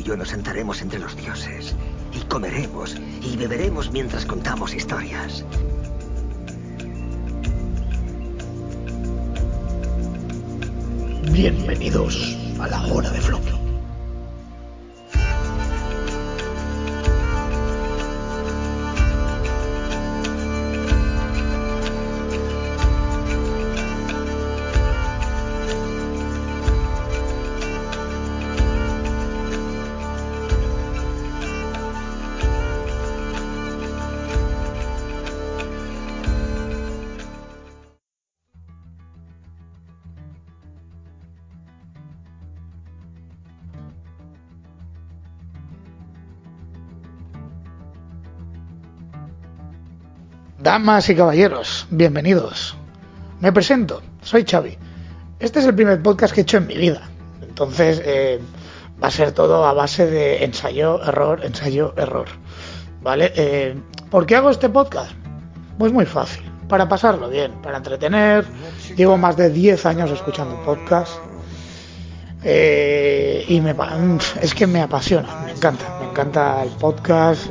y yo nos sentaremos entre los dioses y comeremos y beberemos mientras contamos historias. Bienvenidos a la hora de Floki. Damas y caballeros, bienvenidos. Me presento, soy Xavi. Este es el primer podcast que he hecho en mi vida. Entonces eh, va a ser todo a base de ensayo, error, ensayo, error. ¿Vale? Eh, ¿Por qué hago este podcast? Pues muy fácil, para pasarlo bien, para entretener. Llevo más de 10 años escuchando podcast. Eh, y me, es que me apasiona, me encanta, me encanta el podcast,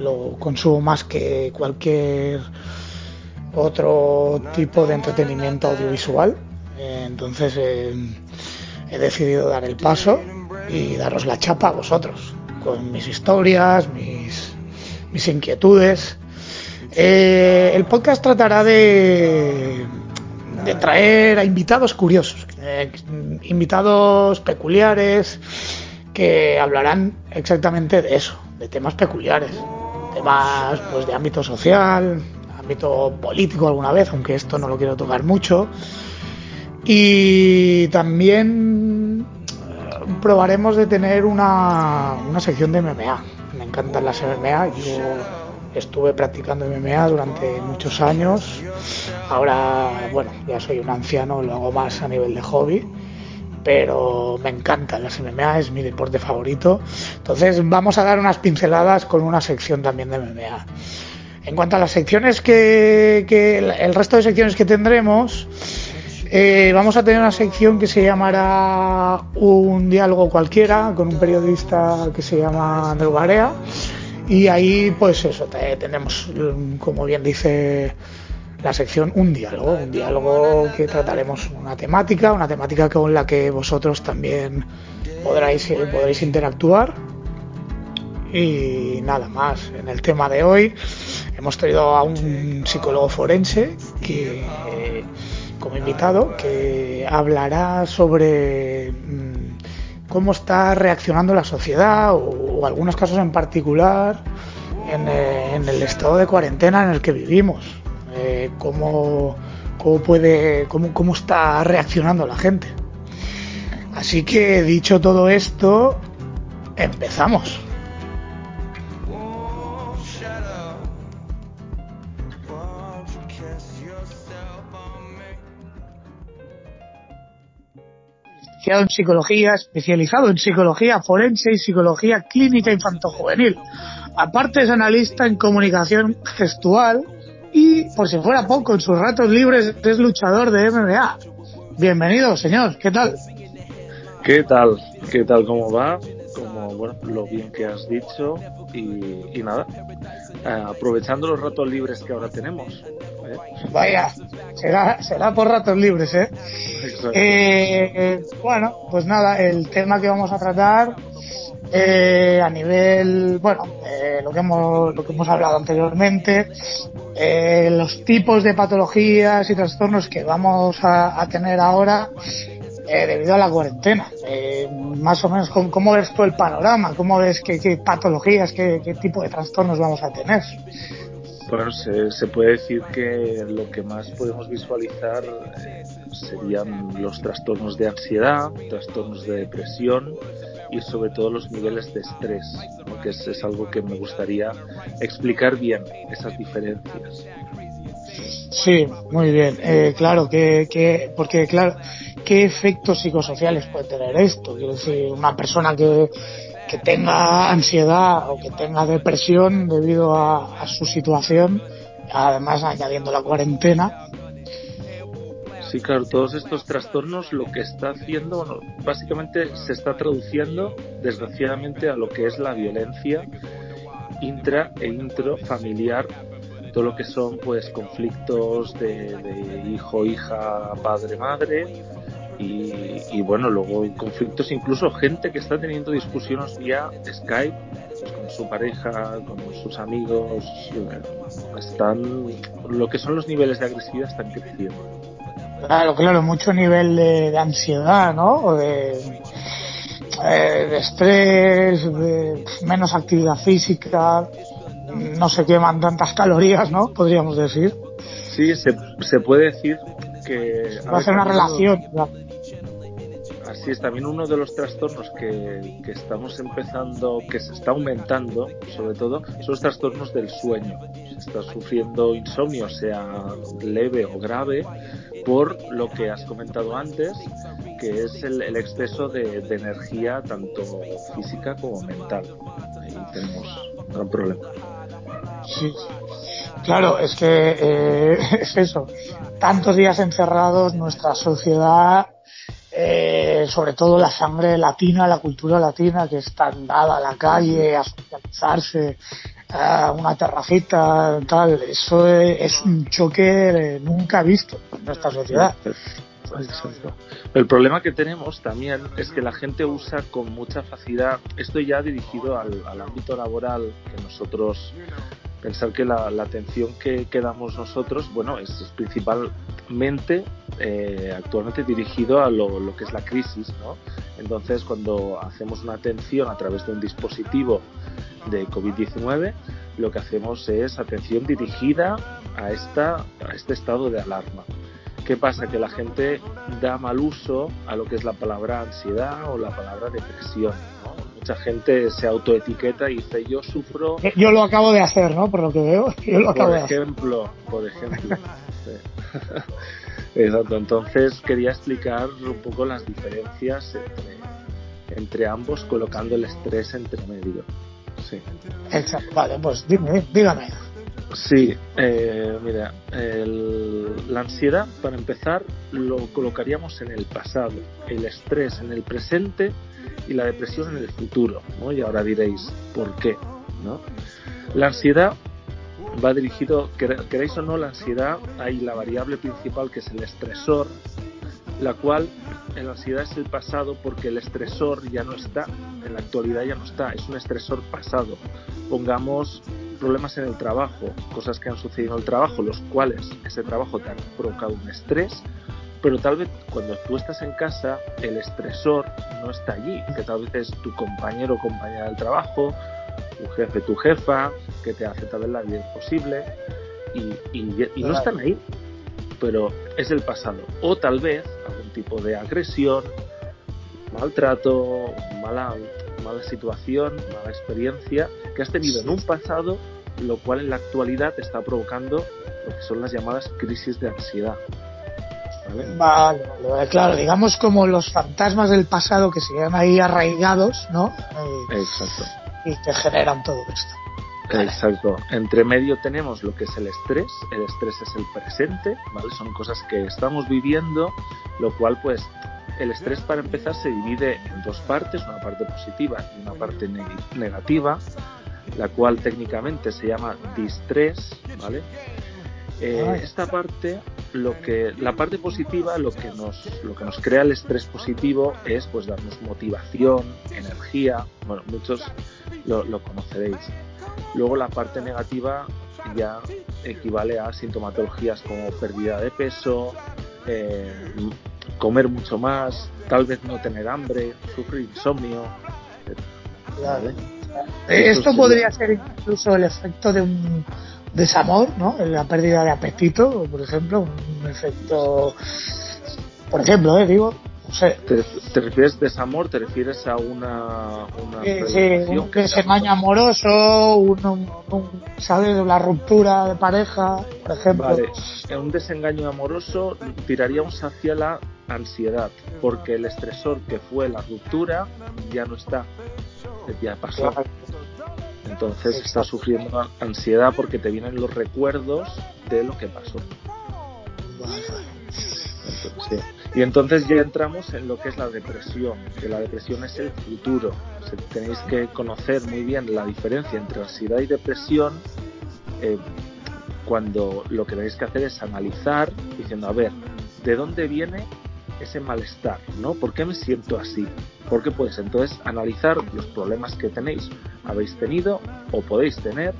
lo consumo más que cualquier otro tipo de entretenimiento audiovisual. Entonces eh, he decidido dar el paso y daros la chapa a vosotros, con mis historias, mis, mis inquietudes. Eh, el podcast tratará de, de traer a invitados curiosos, eh, invitados peculiares que hablarán exactamente de eso, de temas peculiares temas pues de ámbito social, ámbito político alguna vez, aunque esto no lo quiero tocar mucho. Y también eh, probaremos de tener una, una sección de MMA. Me encantan las MMA. Yo estuve practicando MMA durante muchos años. Ahora, bueno, ya soy un anciano, lo hago más a nivel de hobby pero me encantan las MMA, es mi deporte favorito. Entonces vamos a dar unas pinceladas con una sección también de MMA. En cuanto a las secciones que, el resto de secciones que tendremos, eh, vamos a tener una sección que se llamará Un diálogo cualquiera con un periodista que se llama Andrew Barea. Y ahí, pues eso, tenemos, como bien dice la sección Un diálogo, un diálogo que trataremos una temática, una temática con la que vosotros también podréis, podréis interactuar. Y nada más, en el tema de hoy hemos traído a un psicólogo forense que como invitado que hablará sobre mm, cómo está reaccionando la sociedad o, algunos casos en particular eh, en el estado de cuarentena en el que vivimos eh, cómo, puede, cómo, cómo está reaccionando la gente. Así que dicho todo esto, empezamos. en psicología, especializado en psicología forense y psicología clínica infantojuvenil. Aparte es analista en comunicación gestual y, por si fuera poco, en sus ratos libres es luchador de MMA. Bienvenido, señor. ¿Qué tal? ¿Qué tal? ¿Qué tal? ¿Cómo va? Como, bueno, lo bien que has dicho. Y, nada, eh, aprovechando los ratos libres que ahora tenemos. ¿eh? Vaya, será, será por ratos libres, ¿eh? ¿eh? Bueno, pues nada, el tema que vamos a tratar eh, a nivel, bueno, eh, lo, que hemos, lo que hemos hablado anteriormente, eh, los tipos de patologías y trastornos que vamos a, tener ahora debido a la cuarentena. más o menos, ¿cómo, ves tú el panorama? ¿Cómo ves qué, patologías, qué, qué, tipo de trastornos vamos a tener? Bueno, se, se, puede decir que lo que más podemos visualizar serían los trastornos de ansiedad, trastornos de depresión, y sobre todo los niveles de estrés, que es, algo que me gustaría explicar bien, esas diferencias. Sí, muy bien. Eh, claro, que, porque claro, ¿qué efectos psicosociales puede tener esto? Quiero decir, una persona que, que tenga ansiedad o que tenga depresión debido a su situación, además añadiendo la cuarentena, Sí, claro, todos estos trastornos lo que está haciendo, básicamente se está traduciendo, desgraciadamente, a lo que es la violencia intra e intrafamiliar, todo lo que son pues conflictos de, de hijo, hija, padre, madre, y, bueno, luego conflictos, incluso gente que está teniendo discusiones vía Skype pues, con su pareja, con sus amigos, están, lo que son los niveles de agresividad están creciendo. Claro, claro, mucho nivel de, ansiedad, ¿no? O de, eh, de estrés, de menos actividad física, no se queman tantas calorías, ¿no? Podríamos decir. Sí, se, se puede decir que... Va a ser una relación. Así es, también uno de los trastornos que, estamos empezando, que se está aumentando, sobre todo, son los trastornos del sueño. Se está sufriendo insomnio, sea leve o grave, por lo que has comentado antes, que es el, exceso de, de, energía, tanto física como mental. Ahí tenemos un gran problema. Sí, claro, es que eh, es eso. Tantos días encerrados, nuestra sociedad eh, sobre todo la sangre latina, la cultura latina que está dada a la calle, a socializarse, a una terracita, tal, eso es, un choque nunca visto en nuestra sociedad. El problema que tenemos también es que la gente usa con mucha facilidad, esto ya dirigido al, al ámbito laboral, que nosotros pensar que la, la atención que, que, damos nosotros, bueno, es, es principalmente eh, actualmente dirigido a lo, lo, que es la crisis, ¿no? Entonces, cuando hacemos una atención a través de un dispositivo de COVID-19, lo que hacemos es atención dirigida a, esta, a este estado de alarma. ¿Qué pasa? Que la gente da mal uso a lo que es la palabra ansiedad o la palabra depresión mucha gente se autoetiqueta y dice yo sufro eh, yo lo acabo de hacer no por lo que veo yo lo acabo por ejemplo de por ejemplo sí. exacto entonces quería explicar un poco las diferencias entre, entre ambos colocando el estrés entre medio sí exacto vale pues dime dígame Sí, eh, mira, el, la ansiedad, para empezar, lo colocaríamos en el pasado, el estrés en el presente y la depresión en el futuro, ¿no? Y ahora diréis, ¿por qué? ¿no? La ansiedad va dirigido, queréis o no, la ansiedad, hay la variable principal que es el estresor, la cual en la ansiedad es el pasado porque el estresor ya no está, en la actualidad ya no está, es un estresor pasado. Pongamos problemas en el trabajo, cosas que han sucedido en el trabajo, los cuales ese trabajo te ha provocado un estrés, pero tal vez cuando tú estás en casa el estresor no está allí, que tal vez es tu compañero o compañera del trabajo, tu jefe, tu jefa, que te hace tal vez la vida imposible y, y, y no están ahí, pero es el pasado. O tal vez algún tipo de agresión, maltrato, mala, mala situación, mala experiencia que has tenido en un pasado, lo cual en la actualidad te está provocando lo que son las llamadas crisis de ansiedad. ¿Vale? Vale, vale, claro, digamos como los fantasmas del pasado que se quedan ahí arraigados, ¿no? Eh, Exacto. Y que generan todo esto. Vale. Exacto. Entre medio tenemos lo que es el estrés. El estrés es el presente, ¿vale? Son cosas que estamos viviendo, lo cual, pues, el estrés para empezar se divide en dos partes, una parte positiva y una parte neg negativa, la cual técnicamente se llama distrés, ¿vale? Eh, esta parte lo que la parte positiva lo que nos lo que nos crea el estrés positivo es pues darnos motivación energía bueno muchos lo, lo conoceréis luego la parte negativa ya equivale a sintomatologías como pérdida de peso eh, comer mucho más tal vez no tener hambre sufrir insomnio ¿vale? esto podría ser incluso el efecto de un desamor, ¿no? La pérdida de apetito, por ejemplo, un efecto, por ejemplo, ¿eh? digo, sé. ¿Te, ¿Te, refieres desamor? ¿Te refieres a una, una sí, sí, un desengaño amoroso, un, un, un, ¿sabes? La ruptura de pareja, por ejemplo. Vale, en un desengaño amoroso tiraríamos hacia la ansiedad, porque el estresor que fue la ruptura ya no está, ya pasó. Entonces Exacto. estás sufriendo ansiedad porque te vienen los recuerdos de lo que pasó. Sí. Y entonces ya entramos en lo que es la depresión, que la depresión es el futuro. tenéis que conocer muy bien la diferencia entre ansiedad y depresión eh, cuando lo que tenéis que hacer es analizar diciendo, a ver, ¿de dónde viene ese malestar? ¿no? ¿Por qué me siento así? ¿Por qué puedes entonces analizar los problemas que tenéis, habéis tenido o podéis tener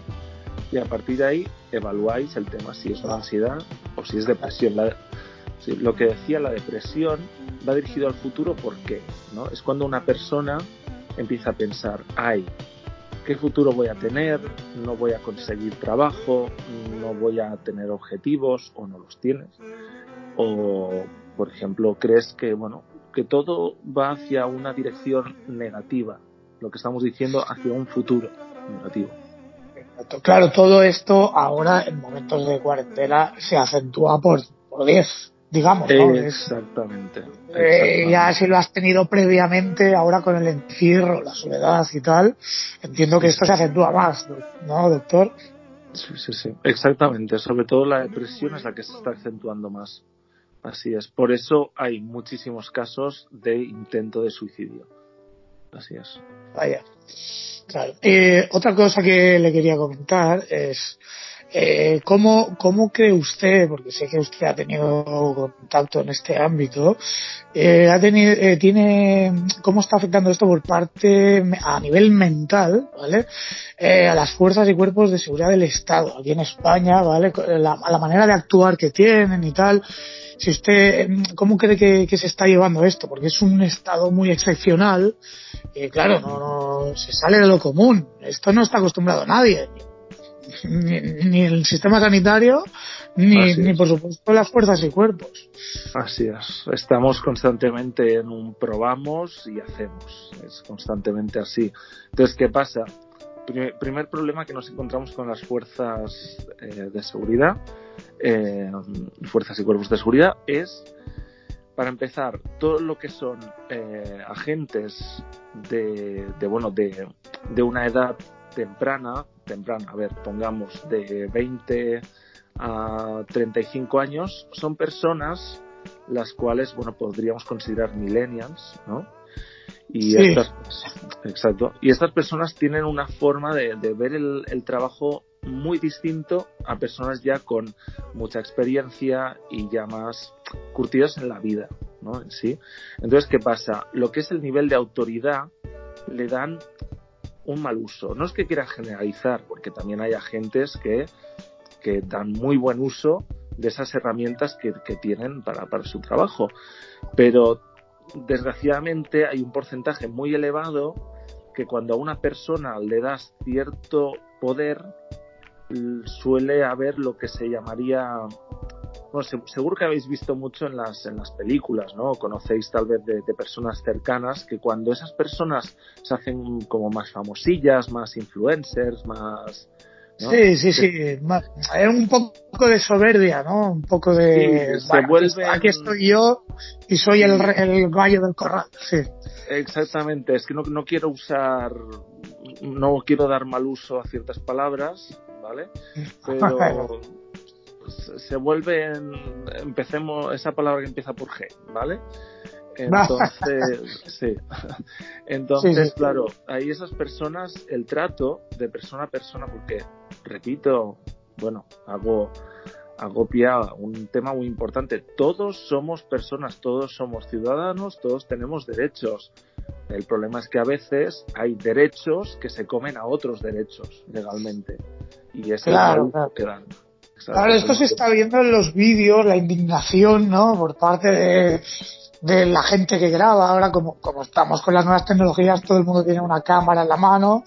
y a partir de ahí evaluáis el tema si es una ansiedad o si es depresión. Lo que decía la depresión va dirigido al futuro porque ¿no? es cuando una persona empieza a pensar, ay, ¿qué futuro voy a tener? No voy a conseguir trabajo, no voy a tener objetivos o no los tienes. O, por ejemplo, crees que, bueno, que todo va hacia una dirección negativa, lo que estamos diciendo hacia un futuro negativo. Claro, todo esto ahora en momentos de cuarentena se acentúa por, por 10, digamos, ¿no? Exactamente. Eh, ya si lo has tenido previamente, ahora con el encierro, la soledad y tal, entiendo que esto se acentúa más, ¿no, doctor? Sí, sí, sí, exactamente. Sobre todo la depresión es la que se está acentuando más. Así es. Por eso hay muchísimos casos de intento de suicidio. Así es. Vaya. Claro. Eh, otra cosa que le quería comentar es eh, ¿cómo, ¿cómo, cree usted, porque sé que usted ha tenido contacto en este ámbito, eh, ha tenido, eh, tiene, cómo está afectando esto por parte a nivel mental, ¿vale? Eh, a las fuerzas y cuerpos de seguridad del Estado aquí en España, ¿vale? La, a la manera de actuar que tienen y tal. Si usted, ¿cómo cree que, que se está llevando esto? Porque es un Estado muy excepcional y claro, no, no se sale de lo común. Esto no está acostumbrado a nadie ni, el sistema sanitario, ni, ni por supuesto las fuerzas y cuerpos. Así es. Estamos constantemente en un probamos y hacemos. Es constantemente así. Entonces, ¿qué pasa? Primer, problema que nos encontramos con las fuerzas eh, de seguridad, eh, fuerzas y cuerpos de seguridad, es, para empezar, todo lo que son eh, agentes de, de, bueno, de, de una edad temprana, temprana, a ver, pongamos de 20 a 35 años, son personas las cuales, bueno, podríamos considerar millennials, ¿no? Y estas, exacto. Y estas personas tienen una forma de, ver el, el, trabajo muy distinto a personas ya con mucha experiencia y ya más curtidas en la vida, ¿no? En sí. Entonces, ¿qué pasa? Lo que es el nivel de autoridad le dan un mal uso. No es que quiera generalizar, porque también hay agentes que, que dan muy buen uso de esas herramientas que, que tienen para, para su trabajo. Pero desgraciadamente hay un porcentaje muy elevado que cuando a una persona le das cierto poder suele haber lo que se llamaría bueno, seguro que habéis visto mucho en las, en las películas, ¿no? Conocéis tal vez de, personas cercanas que cuando esas personas se hacen como más famosillas, más influencers, más... Sí, sí, sí. Hay un poco de soberbia, ¿no? Un poco de... Aquí estoy yo y soy el, el gallo del corral, sí. Exactamente. Es que no, no quiero usar... No quiero dar mal uso a ciertas palabras, ¿vale? Pero se vuelven, empecemos, esa palabra que empieza por G, ¿vale? Entonces, sí. Entonces, claro, ahí esas personas, el trato de persona a persona, porque, repito, bueno, hago, hago un tema muy importante. Todos somos personas, todos somos ciudadanos, todos tenemos derechos. El problema es que a veces hay derechos que se comen a otros derechos legalmente. Y es claro, que dan. Claro, esto se está viendo en los vídeos, la indignación, ¿no? Por parte de, de la gente que graba. Ahora, como, como estamos con las nuevas tecnologías, todo el mundo tiene una cámara en la mano.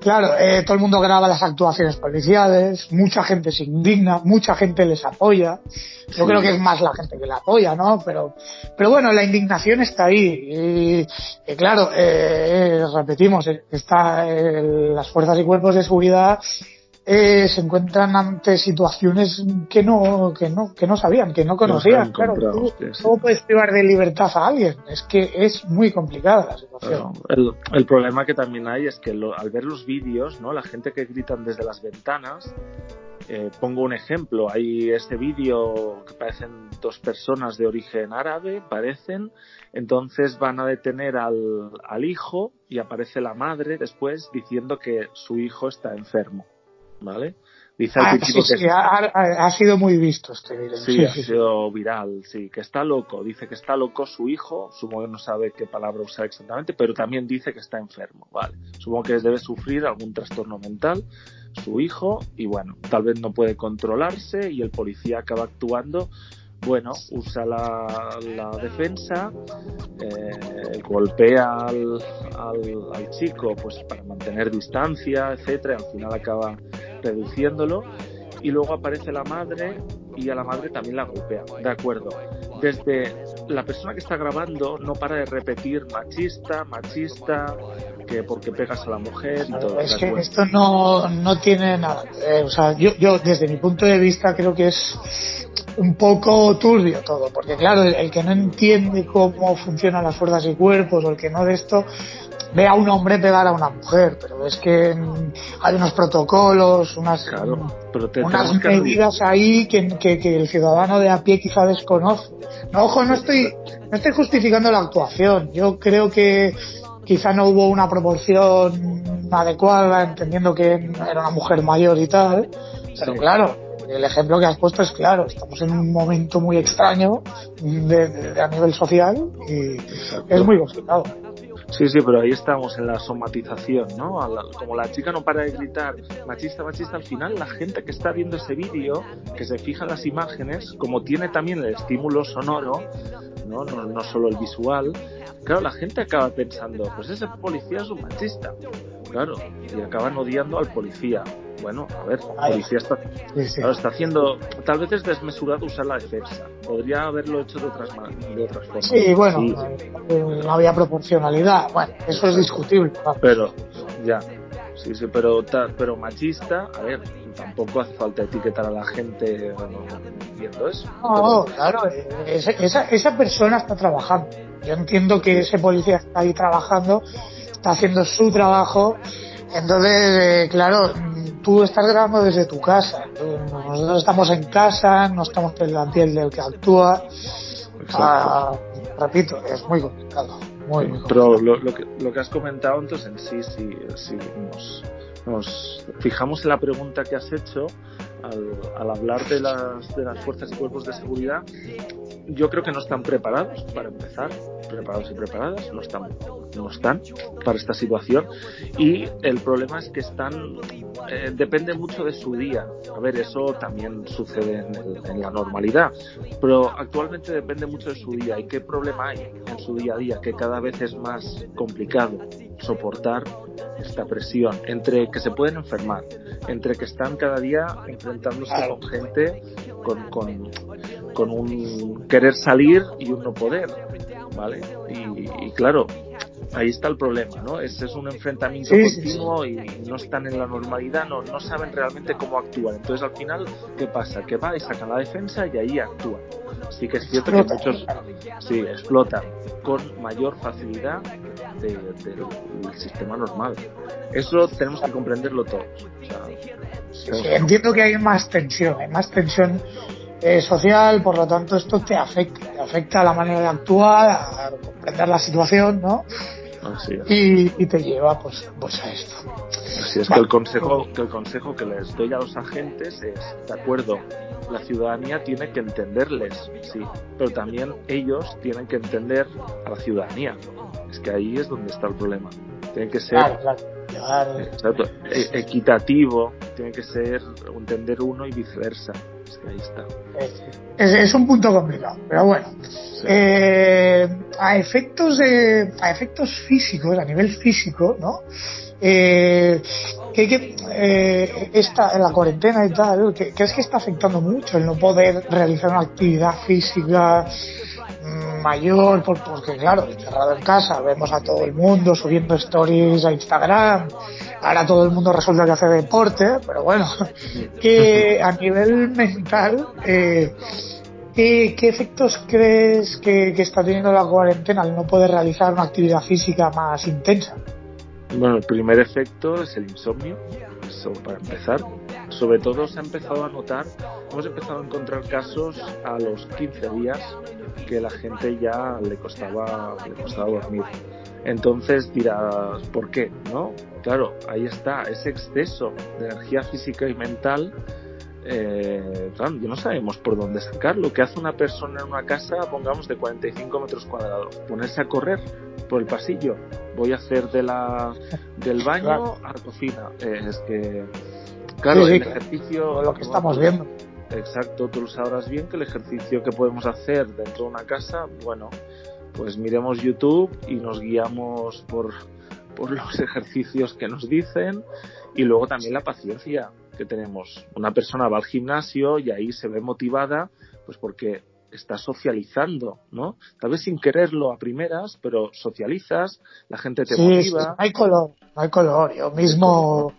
Claro, eh, todo el mundo graba las actuaciones policiales, mucha gente se indigna, mucha gente les apoya. Yo creo que es más la gente que la apoya, ¿no? Pero, pero bueno, la indignación está ahí. Y, claro, eh, repetimos, está las fuerzas y cuerpos de seguridad eh, se encuentran ante situaciones que no, que no, que no sabían, que no conocían. Claro, ¿cómo puedes privar de libertad a alguien? Es que es muy complicada la situación. el, problema que también hay es que al ver los vídeos, ¿no? La gente que gritan desde las ventanas, Eh, pongo un ejemplo, hay este vídeo que parecen dos personas de origen árabe, parecen, entonces van a detener al, al hijo y aparece la madre después diciendo que su hijo está enfermo, ¿vale? Dice ah, sí, sí, ha, sido muy visto este vídeo. Sí, ha sido viral, sí, que está loco. Dice que está loco su hijo, supongo que no sabe qué palabra usar exactamente, pero también dice que está enfermo, ¿vale? Supongo que debe sufrir algún trastorno mental su hijo y bueno, tal vez no puede controlarse y el policía acaba actuando bueno, usa la, defensa, eh, golpea al, al, al, chico pues para mantener distancia, etcétera, al final acaba reduciéndolo y luego aparece la madre y a la madre también la golpea. De acuerdo. Desde la persona que está grabando no para de repetir machista, machista, que porque pegas a la mujer y todo. Es que esto no, no tiene nada. o sea, yo, yo desde mi punto de vista creo que es un poco turbio todo, porque claro, el, que no entiende cómo funcionan las fuerzas y cuerpos o el que no de esto, ve a un hombre pegar a una mujer, pero es que hay unos protocolos, unas, unas medidas ahí que, que, el ciudadano de a pie quizá desconoce. No, ojo, no estoy, no estoy justificando la actuación. Yo creo que quizá no hubo una proporción adecuada, entendiendo que era una mujer mayor y tal, pero claro, el ejemplo que has puesto es claro, estamos en un momento muy extraño de, a nivel social y es muy complicado. Sí, sí, pero ahí estamos en la somatización, ¿no? como la chica no para de gritar machista, machista, al final la gente que está viendo ese vídeo, que se fija en las imágenes, como tiene también el estímulo sonoro, ¿no? No, no solo el visual, claro, la gente acaba pensando, pues ese policía es un machista, claro, y acaban odiando al policía bueno, a ver, policía está, está haciendo, tal vez es desmesurado usar la defensa, podría haberlo hecho de otras, de otras formas. Sí, bueno, no había proporcionalidad, bueno, eso es discutible. Pero, ya, sí, sí, pero, pero machista, a ver, tampoco hace falta etiquetar a la gente viendo eso. No, claro, esa, esa persona está trabajando. Yo entiendo que ese policía está ahí trabajando, está haciendo su trabajo, entonces, eh, claro, tú estás grabando desde tu casa. Nosotros estamos en casa, no estamos en la piel del que actúa. Ah, repito, es muy complicado. Muy, Pero lo, lo, que, lo que has comentado entonces en sí, sí, sí nos, nos fijamos en la pregunta que has hecho al, al hablar de las, de las fuerzas y cuerpos de seguridad, yo creo que no están preparados para empezar, preparados y preparadas, no están, no están para esta situación. Y el problema es que están, eh, depende mucho de su día. A ver, eso también sucede en, en, la normalidad, pero actualmente depende mucho de su día y qué problema hay en su día a día, que cada vez es más complicado soportar esta presión entre que se pueden enfermar, entre que están cada día enfrentándose con gente con, con, con un querer salir y un no poder, ¿vale? Y, claro, ahí está el problema, ¿no? Es, es un enfrentamiento continuo y no están en la normalidad, no, no saben realmente cómo actuar. Entonces al final, ¿qué pasa? Que va y sacan la defensa y ahí actúan. Sí que es cierto que muchos sí, explotan con mayor facilidad del sistema normal. Eso tenemos que comprenderlo todos. entiendo que hay más tensión, hay más tensión eh, social, por lo tanto esto te afecta, te afecta a la manera de actuar, a comprender la situación, ¿no? Y, te lleva pues, pues a esto. Así es que el consejo que el consejo que les doy a los agentes es, de acuerdo, la ciudadanía tiene que entenderles, sí, pero también ellos tienen que entender a la ciudadanía. Es que ahí es donde está el problema. Tiene que ser e, equitativo, tiene que ser entender uno y viceversa. Es, un punto complicado, pero bueno. Eh, a efectos de, a efectos físicos, a nivel físico, ¿no? Eh, que, eh, esta, en la cuarentena y tal, que, que, es que está afectando mucho el no poder realizar una actividad física mayor, porque claro, encerrado en casa, vemos a todo el mundo subiendo stories a Instagram, ahora todo el mundo resulta que hace deporte, pero bueno, que a nivel mental, eh, ¿qué, efectos crees que, que está teniendo la cuarentena al no poder realizar una actividad física más intensa? Bueno, el primer efecto es el insomnio, eso para empezar. Sobre todo se ha empezado a notar, hemos empezado a encontrar casos a los 15 días que la gente ya le costaba, le costaba dormir. Entonces dirás, ¿por qué? ¿No? Claro, ahí está, ese exceso de energía física y mental eh, claro, no sabemos por dónde sacarlo. ¿Qué hace una persona en una casa, pongamos, de 45 metros cuadrados? Ponerse a correr por el pasillo. Voy a hacer de la, del baño a la cocina. Eh, es que, claro, el ejercicio. Lo que estamos viendo. Exacto, tú lo sabrás bien que el ejercicio que podemos hacer dentro de una casa, bueno, pues miremos YouTube y nos guiamos por, por los ejercicios que nos dicen y luego también la paciencia que tenemos. Una persona va al gimnasio y ahí se ve motivada, pues porque está socializando, ¿no? Tal vez sin quererlo a primeras, pero socializas, la gente te motiva. Sí, no hay color, no hay color. Yo mismo,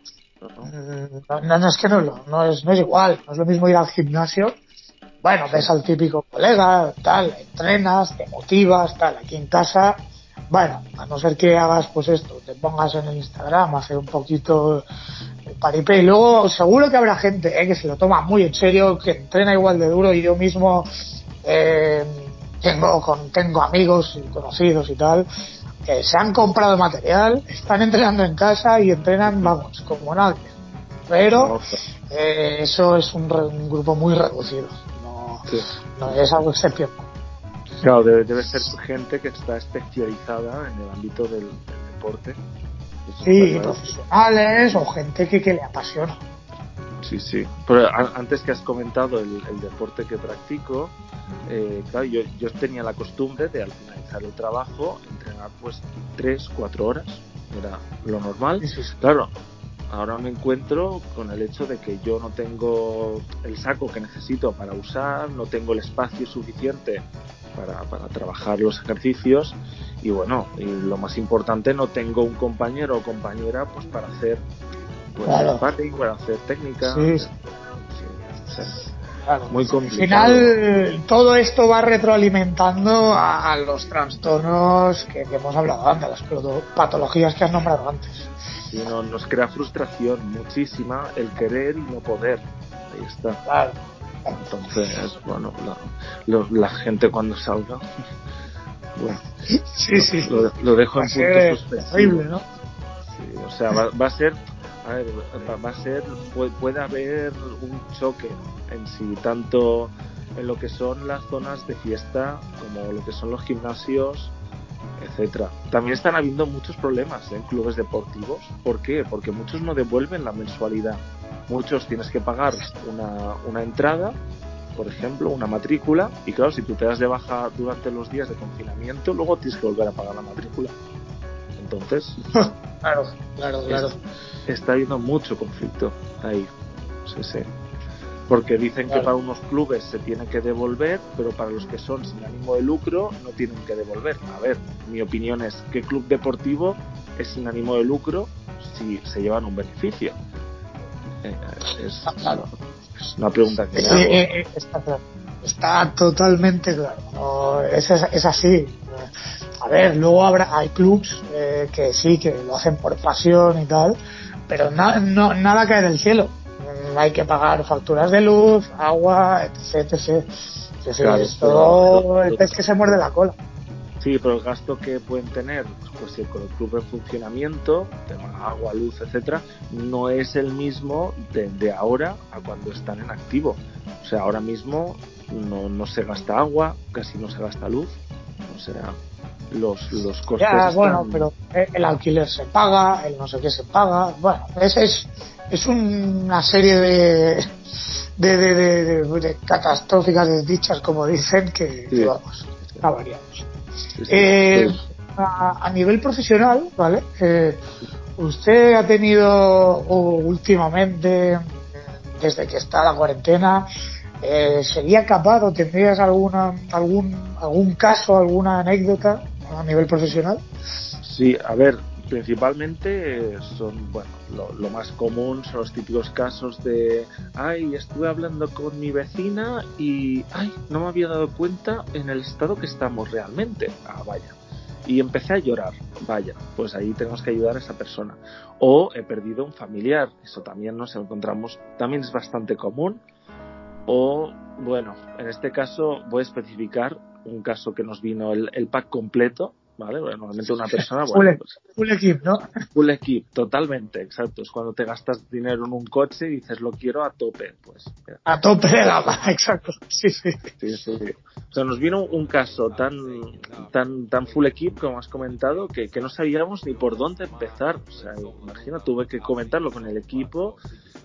no, no, es que no, no, es, no es igual, no es lo mismo ir al gimnasio. Bueno, ves al típico colega, tal, entrenas, te motivas, tal, aquí en casa, bueno, a no ser que hagas pues esto, te pongas en el Instagram, hacer un poquito paripé. Y luego seguro que habrá gente eh, que se lo toma muy en serio, que entrena igual de duro y yo mismo eh, tengo, con, tengo amigos y conocidos y tal que se han comprado material, están entrenando en casa y entrenan, vamos, como nadie. Pero eh, eso es un, grupo muy reducido, no, no es algo excepcional. Claro, debe, debe, ser gente que está especializada en el ámbito del, del deporte Sí, profesionales o gente que, que le apasiona. Sí, sí. Pero antes que has comentado el, deporte que practico, eh, claro, yo, yo, tenía la costumbre de al finalizar el trabajo entrenar pues tres, cuatro horas, era lo normal. Claro, ahora me encuentro con el hecho de que yo no tengo el saco que necesito para usar, no tengo el espacio suficiente para, para trabajar los ejercicios y bueno, y lo más importante, no tengo un compañero o compañera pues para hacer pues, claro. para hacer técnica. Sí. claro. Muy complicado. Al final, todo esto va retroalimentando a, los trastornos que, que, hemos hablado antes, las patologías que has nombrado antes. Sí, no, nos crea frustración muchísima el querer y no poder. Ahí está. Claro. Entonces, bueno, la, la gente cuando salga bueno, sí, sí. Lo, lo dejo en punto suspensivo. ¿no? Sí, o sea, va, va, a ser, a ver, va, a ser, puede, haber un choque en sí, tanto en lo que son las zonas de fiesta como lo que son los gimnasios, etcétera. También están habiendo muchos problemas en clubes deportivos. ¿Por qué? Porque muchos no devuelven la mensualidad. Muchos tienes que pagar una, una entrada por ejemplo, una matrícula, y claro, si tú te das de baja durante los días de confinamiento, luego tienes que volver a pagar la matrícula. Entonces, claro, claro, claro. Está habiendo mucho conflicto ahí. Sí, sí. Porque dicen que para unos clubes se tiene que devolver, pero para los que son sin ánimo de lucro no tienen que devolver. A ver, mi opinión es, ¿qué club deportivo es sin ánimo de lucro si se llevan un beneficio? Eh, es, claro una pregunta que eh, eh, está, claro. está totalmente claro. es, es, así. A ver, luego habrá, hay clubs eh, que sí, que lo hacen por pasión y tal, pero na, no, nada cae del cielo. Mm, hay que pagar facturas de luz, agua, etc. etc. Claro, es todo el pez que se muerde la cola. Sí, pero el gasto que pueden tener, pues si con el club en funcionamiento, tema agua, luz, etcétera, no es el mismo de, de, ahora a cuando están en activo. O sea, ahora mismo no, no se gasta agua, casi no se gasta luz. O sea, los, los costes. Ya, bueno, pero el alquiler se paga, el no sé qué se paga. Bueno, es, es, es una serie de, de, de, de, de catastróficas desdichas, como dicen, que, sí. que vamos, está variamos. Eh, a, a, nivel profesional, ¿vale? Eh, usted ha tenido últimamente, desde que está la cuarentena, eh, ¿sería capaz o tendrías alguna, algún, algún caso, alguna anécdota a nivel profesional? Sí, a ver, principalmente son, bueno, lo, más común son los típicos casos de, ay, estuve hablando con mi vecina y, ay, no me había dado cuenta en el estado que estamos realmente. Ah, vaya. y empecé a llorar. Vaya, pues ahí tenemos que ayudar a esa persona. O he perdido un familiar, eso también nos encontramos, también es bastante común. O, bueno, en este caso voy a especificar un caso que nos vino el, el pack completo, ¿vale? normalmente una persona, bueno, full, pues, full equip, ¿no? Full equip, totalmente, exacto. Es cuando te gastas dinero en un coche y dices, lo quiero a tope, pues. Mira. A tope de gama, exacto. Sí, sí. Sí, sí. O sea, nos vino un caso tan, tan, tan full equip, como has comentado, que, que no sabíamos ni por dónde empezar. O sea, imagina, tuve que comentarlo con el equipo,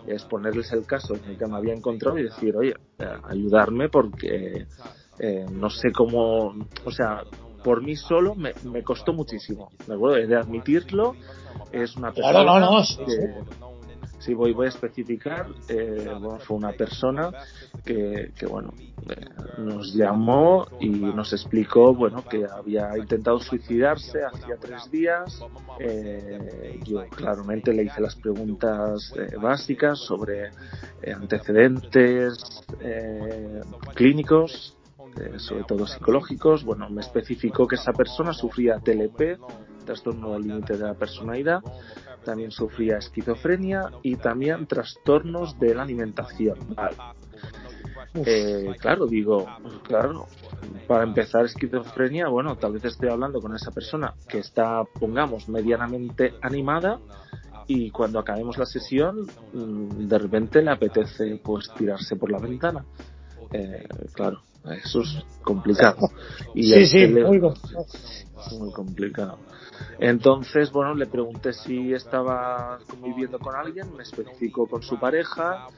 exponerles el caso en el que me había encontrado y decir, oye, ayudarme porque eh, no sé cómo, o sea, por mí solo me, me costó muchísimo, ¿de acuerdo? He de admitirlo, es una persona claro, no, no, sí, que, sí, voy, voy a especificar, eh, bueno, fue una persona que, que bueno, eh, nos llamó y nos explicó, bueno, que había intentado suicidarse hacía tres días. Eh, yo claramente le hice las preguntas eh, básicas sobre antecedentes clínicos, sobre todo psicológicos. Bueno, me especificó que esa persona sufría TLP, trastorno del límite de la personalidad, también sufría esquizofrenia y también trastornos de la alimentación. Eh, claro, digo, claro, para empezar esquizofrenia, bueno, tal vez estoy hablando con esa persona que está, pongamos, medianamente animada y cuando acabemos la sesión, de repente le apetece pues tirarse por la ventana. Eh, claro, eso es complicado. Y sí, sí, muy complicado. Muy complicado. Entonces, bueno, le pregunté si estaba conviviendo con alguien, me especificó con su pareja,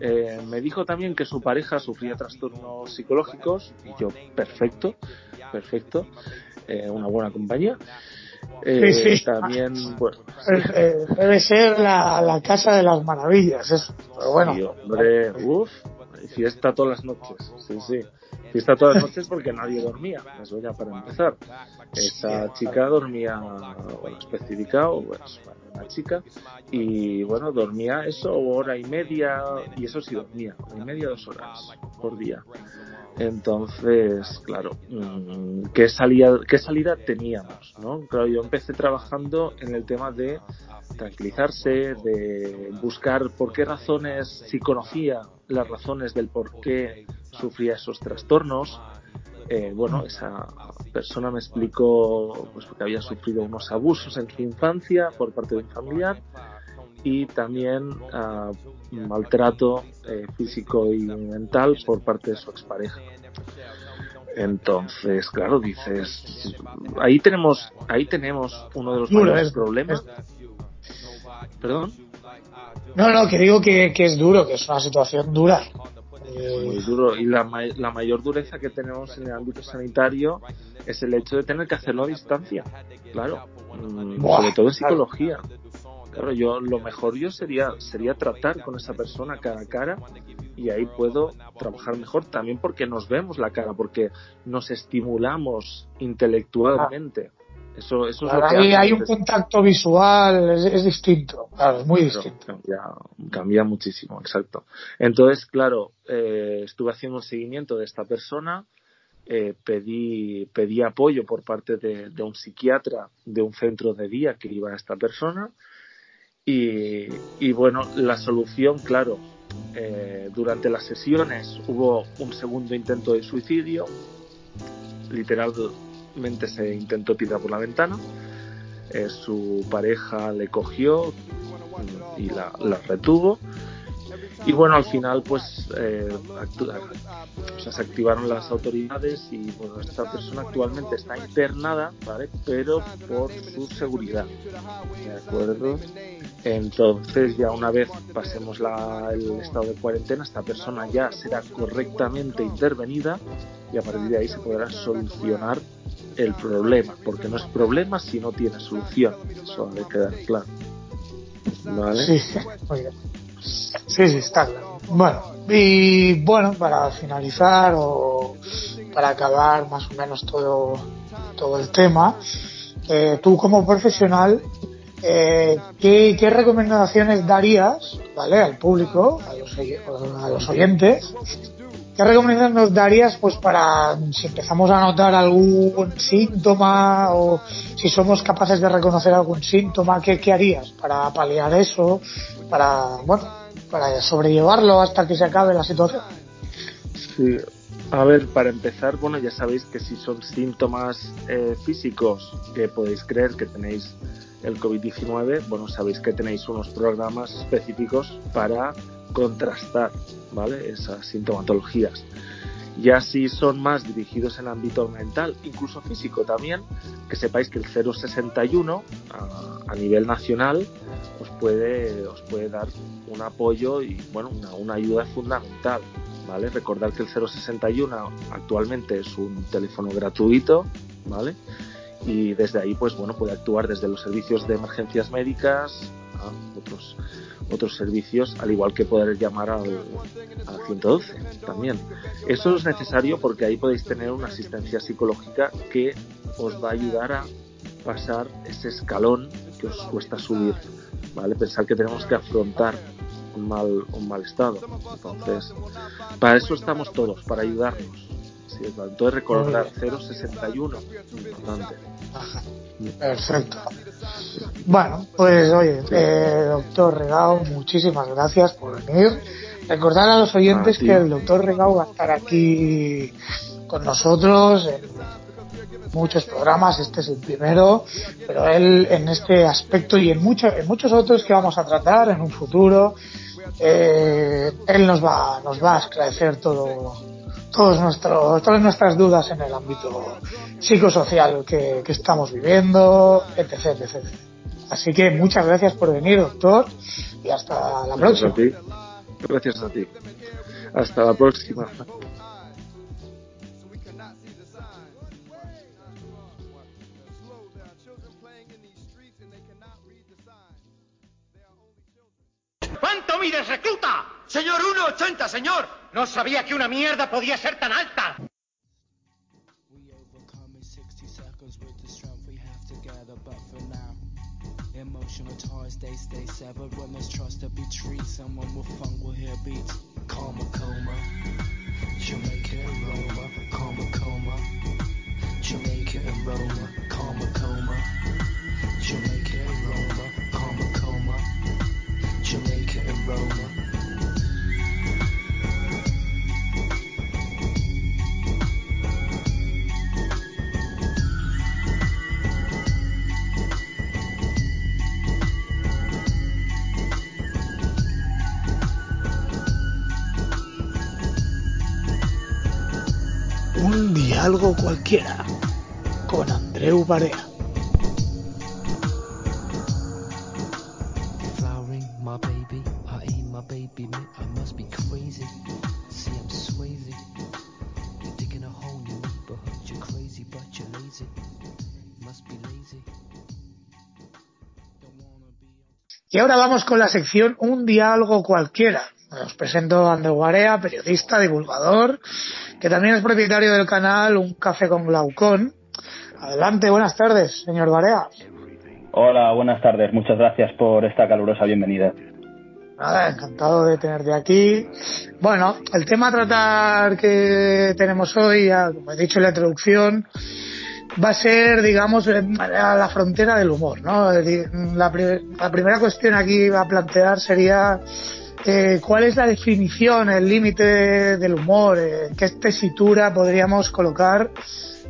eh, me dijo también que su pareja sufría trastornos psicológicos, y yo, perfecto, perfecto, eh, una buena compañía. Eh, sí, sí. También, bueno, debe ser la, la, casa de las maravillas, eso. Pero bueno. Sí, hombre, fiesta todas las noches, sí, sí. Fiesta todas las noches porque nadie dormía, eso ya para empezar. Esa chica dormía, bueno, especificado, pues, una chica, y bueno, dormía eso hora y media, y eso sí dormía, hora y media, dos horas por día. Entonces, claro, ¿qué salida, qué salida teníamos? ¿no? Claro, yo empecé trabajando en el tema de tranquilizarse, de buscar por qué razones, si conocía las razones del por qué sufría esos trastornos. Eh, bueno, esa persona me explicó pues, que había sufrido unos abusos en su infancia por parte de un familiar y también uh, maltrato eh, físico y mental por parte de su expareja. Entonces, claro, dices, ahí tenemos, ahí tenemos uno de los mayores es- problemas. es- Perdón. No, no, que digo que, que es duro, que es una situación dura. Eh, muy duro. Y la, ma- la mayor dureza que tenemos en el ámbito sanitario es el hecho de tener que hacerlo a distancia. Claro. Mm, Buah, sobre todo en psicología. Claro yo lo mejor yo sería sería tratar con esa persona cara a cara y ahí puedo trabajar mejor. También porque nos vemos la cara porque nos estimulamos intelectualmente eso eso es lo que ahí hay un contacto visual, es, es distinto, claro, es muy Claro, distinto. cambia, cambia muchísimo, exacto. Entonces, claro, eh, estuve haciendo un seguimiento de esta persona, eh, pedí, pedí apoyo por parte de, de un psiquiatra de un centro de día que iba a esta persona y, y bueno, la solución, claro, eh, durante las sesiones hubo un segundo intento de suicidio, se intentó tirar por la ventana, eh, su pareja le cogió y la, retuvo. Y bueno al final pues eh, se activaron las autoridades y bueno esta persona actualmente está internada pero por su seguridad de acuerdo entonces ya una vez pasemos la- el estado de cuarentena esta persona ya será correctamente intervenida y a partir de ahí se podrá solucionar el problema porque no es problema si no tiene solución eso debe quedar claro vale Sí, muy bien. Sí, sí, está claro. Bueno, y bueno, para finalizar o para acabar más o menos todo, todo el tema, eh, tú como profesional, eh, ¿qué, qué recomendaciones darías ¿vale? al público, a los, a los oyentes, ¿qué recomendación nos darías pues para si empezamos a notar algún síntoma o si somos capaces de reconocer algún síntoma, qué, qué harías para paliar eso, para bueno, para sobrellevarlo hasta que se acabe la situación? Sí, a ver, para empezar, bueno, ya sabéis que si son síntomas eh, físicos que podéis creer que tenéis el COVID-19, bueno, sabéis que tenéis unos programas específicos para contrastar, ¿vale? Esas sintomatologías. Ya si son más dirigidos en ámbito mental, incluso físico también, que sepáis que el 061 a, a nivel nacional os puede, os puede dar un apoyo y bueno, una, una ayuda fundamental. ¿vale? Recordar que el 061 actualmente es un teléfono gratuito, ¿vale? Y desde ahí, pues bueno, puede actuar desde los servicios de emergencias médicas a otros, otros servicios, al igual que poder llamar al, al 112 también. Eso es necesario porque ahí podéis tener una asistencia psicológica que os va a ayudar a pasar ese escalón que os cuesta subir, ¿vale? Pensar que tenemos que afrontar un mal, un mal estado. Entonces, para eso estamos todos, para ayudarnos. Sí, entonces recordar 061, importante. Perfecto. Bueno, pues oye, eh, doctor Regao, muchísimas gracias por venir. Recordar a los oyentes que el doctor Regao va a estar aquí con nosotros en muchos programas, este es el primero, pero él en este aspecto y en, mucho, en muchos otros que vamos a tratar en un futuro, eh, él nos va, nos va a esclarecer todo, todos nuestros, todas nuestras dudas en el ámbito psicosocial que, que estamos viviendo, etc, etc. Así que muchas gracias por venir, doctor, y hasta la Gracias próxima. a ti. Gracias a ti. Hasta la próxima. ¿Cuánto mides, recluta? Señor, 1,80, señor. No sabía que una mierda podía ser tan alta. We overcome in 60 seconds with the strength we have together, but for now, emotional ties they stay severed. When trust be someone with hear beats. Be lazy. Don't wanna be. Y ahora vamos con la sección Un diálogo cualquiera. Os presento a Andreu Barea, periodista, divulgador, que también es propietario del canal Un Café con Glaucón. Adelante, buenas tardes, señor Barea. Hola, buenas tardes. Muchas gracias por esta calurosa bienvenida. Nada, encantado de tenerte aquí. Bueno, el tema a tratar que tenemos hoy, ya, como he dicho en la introducción, va a ser, digamos, en- a la frontera del humor, ¿no? La, la primera cuestión aquí a plantear sería eh, cuál es la definición, el límite del humor, eh, qué tesitura podríamos colocar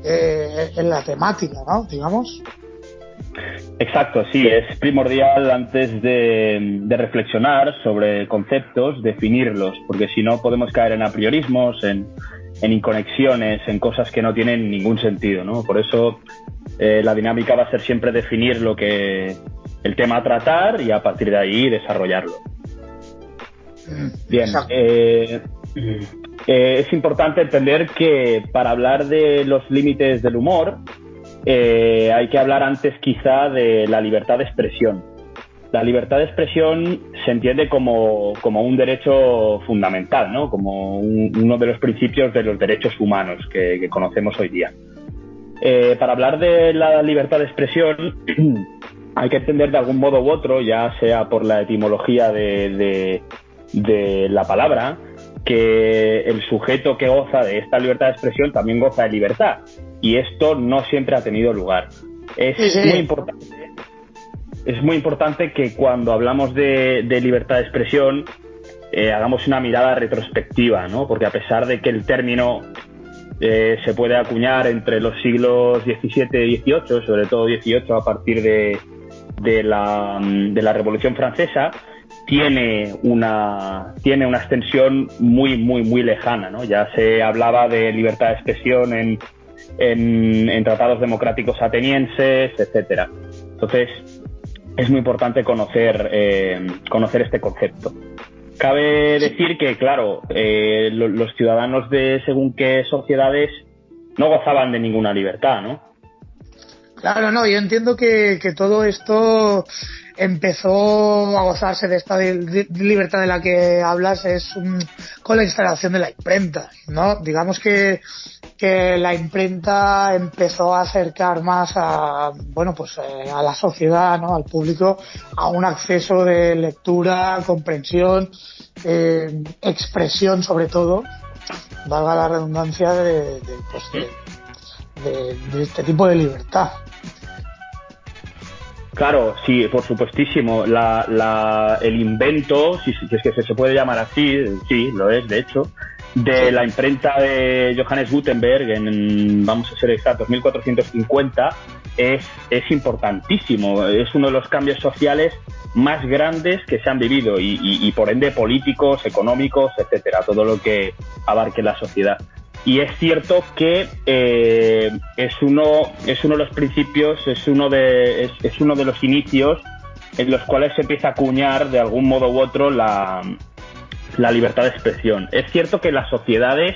eh, en la temática, ¿no? Digamos. Exacto, sí, es primordial antes de, reflexionar sobre conceptos, definirlos, porque si no podemos caer en apriorismos, en, en inconexiones, en cosas que no tienen ningún sentido, ¿no? Por eso eh, la dinámica va a ser siempre definir lo que el tema a tratar y a partir de ahí desarrollarlo. Bien, eh, eh, es importante entender que para hablar de los límites del humor eh, hay que hablar antes quizá de la libertad de expresión. La libertad de expresión se entiende como, como un derecho fundamental, ¿no? como un- uno de los principios de los derechos humanos que, que conocemos hoy día. Eh, para hablar de la libertad de expresión hay que entender de algún modo u otro, ya sea por la etimología de, de- de la palabra, que el sujeto que goza de esta libertad de expresión también goza de libertad. Y esto no siempre ha tenido lugar. Es muy importante. Es muy importante que cuando hablamos de, libertad de expresión eh, hagamos una mirada retrospectiva, ¿no? Porque a pesar de que el término eh, se puede acuñar entre los siglos XVII y XVIII, sobre todo XVIII a partir de, de, la, de la Revolución Francesa, tiene una, tiene una extensión muy, muy, muy lejana. ¿no? Ya se hablaba de libertad de expresión en, en, tratados democráticos atenienses, etcétera. Entonces, es muy importante conocer, eh, conocer este concepto. Cabe decir que, claro, eh, los ciudadanos de según qué sociedades no gozaban de ninguna libertad, ¿no? Claro, no, yo entiendo que, que todo esto empezó a gozarse de esta libertad de la que hablas es con la instalación de la imprenta, ¿no? Digamos que, que la imprenta empezó a acercar más a, bueno, pues eh, a la sociedad, ¿no? Al público a un acceso de lectura, comprensión, eh, expresión sobre todo, valga la redundancia de, pues de este tipo de libertad. Claro, sí, por supuestísimo. La, el invento, si, es que se, puede llamar así, sí, lo es, de hecho, de la imprenta de Johannes Gutenberg en, vamos a ser exactos, 1450, es, es importantísimo. Es uno de los cambios sociales más grandes que se han vivido y, y por ende políticos, económicos, etcétera, todo lo que abarque la sociedad. Y es cierto que eh, es, uno, es uno de los principios, es uno de, es, uno de los inicios en los cuales se empieza a acuñar de algún modo u otro la, la libertad de expresión. Es cierto que las sociedades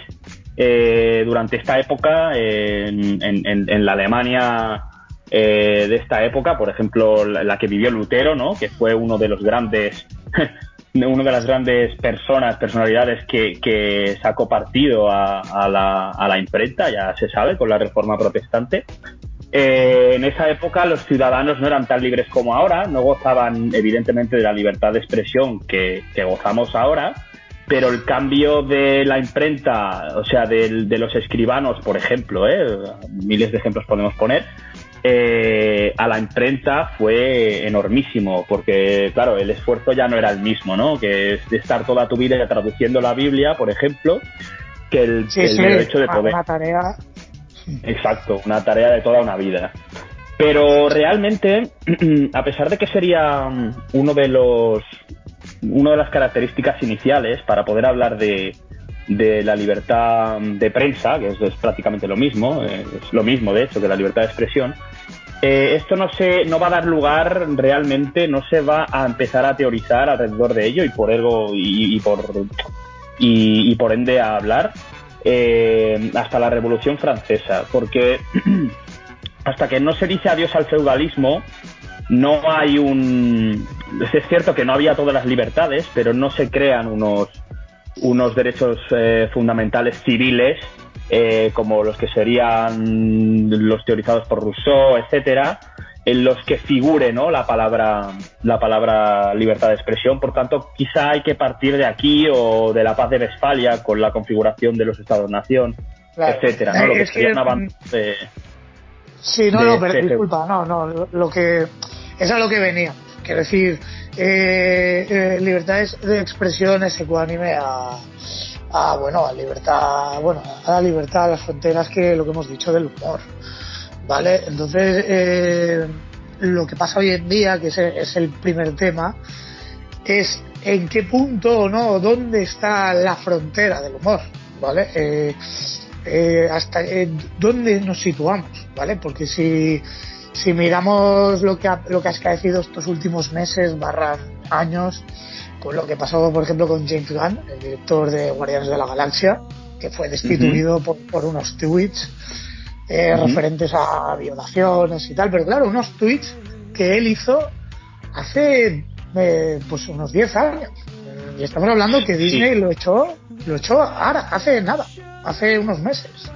eh, durante esta época, en, en, la Alemania eh, de esta época, por ejemplo, la, la, que vivió Lutero, ¿no? que fue uno de los grandes una de las grandes personas, personalidades que, sacó partido a, la, a, la, imprenta, ya se sabe, con la reforma protestante. Eh, en esa época los ciudadanos no eran tan libres como ahora, no gozaban evidentemente de la libertad de expresión que, gozamos ahora, pero el cambio de la imprenta, o sea, de, de los escribanos, por ejemplo, ¿eh? miles de ejemplos podemos poner, eh, a la imprenta fue enormísimo, porque claro, el esfuerzo ya no era el mismo, ¿no? Que es de estar toda tu vida traduciendo la Biblia, por ejemplo, que el, hecho de poder. Una tarea. Exacto, una tarea de toda una vida. Pero realmente, a pesar de que sería uno de los una de las características iniciales para poder hablar de, de la libertad de prensa, que es, prácticamente lo mismo, eh, es lo mismo de hecho que la libertad de expresión, eh, esto no, se, no va a dar lugar realmente, no se va a empezar a teorizar alrededor de ello y por ego y, por, y, por ende a hablar eh, hasta la Revolución Francesa, porque hasta que no se dice adiós al feudalismo, no hay un... Es cierto que no había todas las libertades, pero no se crean unos unos derechos eh, fundamentales civiles eh, como los que serían los teorizados por Rousseau, etcétera, en los que figure ¿no? la palabra la palabra libertad de expresión. Por tanto, quizá hay que partir de aquí o de la paz de Westfalia con la configuración de los Estados-nación, etcétera, ¿no? Lo que, sería Sí, no, no, pero este disculpa, no, no, lo que es a lo que venía. Quiero decir, eh, eh, libertad de expresión es ecuánime a, a, bueno, a libertad, bueno, a la libertad, a las fronteras que lo que hemos dicho del humor, ¿vale? Entonces, eh, lo que pasa hoy en día, que es, el primer tema, es en qué punto o no, dónde está la frontera del humor, ¿vale? Eh, eh, hasta dónde nos situamos, ¿vale? Porque si si miramos lo que ha, lo que ha escaecido estos últimos meses, barra años, con lo que pasó, por ejemplo, con James Gunn, el director de Guardianes de la Galaxia, que fue destituido por, unos tweets eh, referentes a violaciones y tal, pero claro, unos tweets que él hizo hace eh, pues unos 10 años. Y estamos hablando que Disney lo echó, lo echó ahora, hace nada, hace unos meses.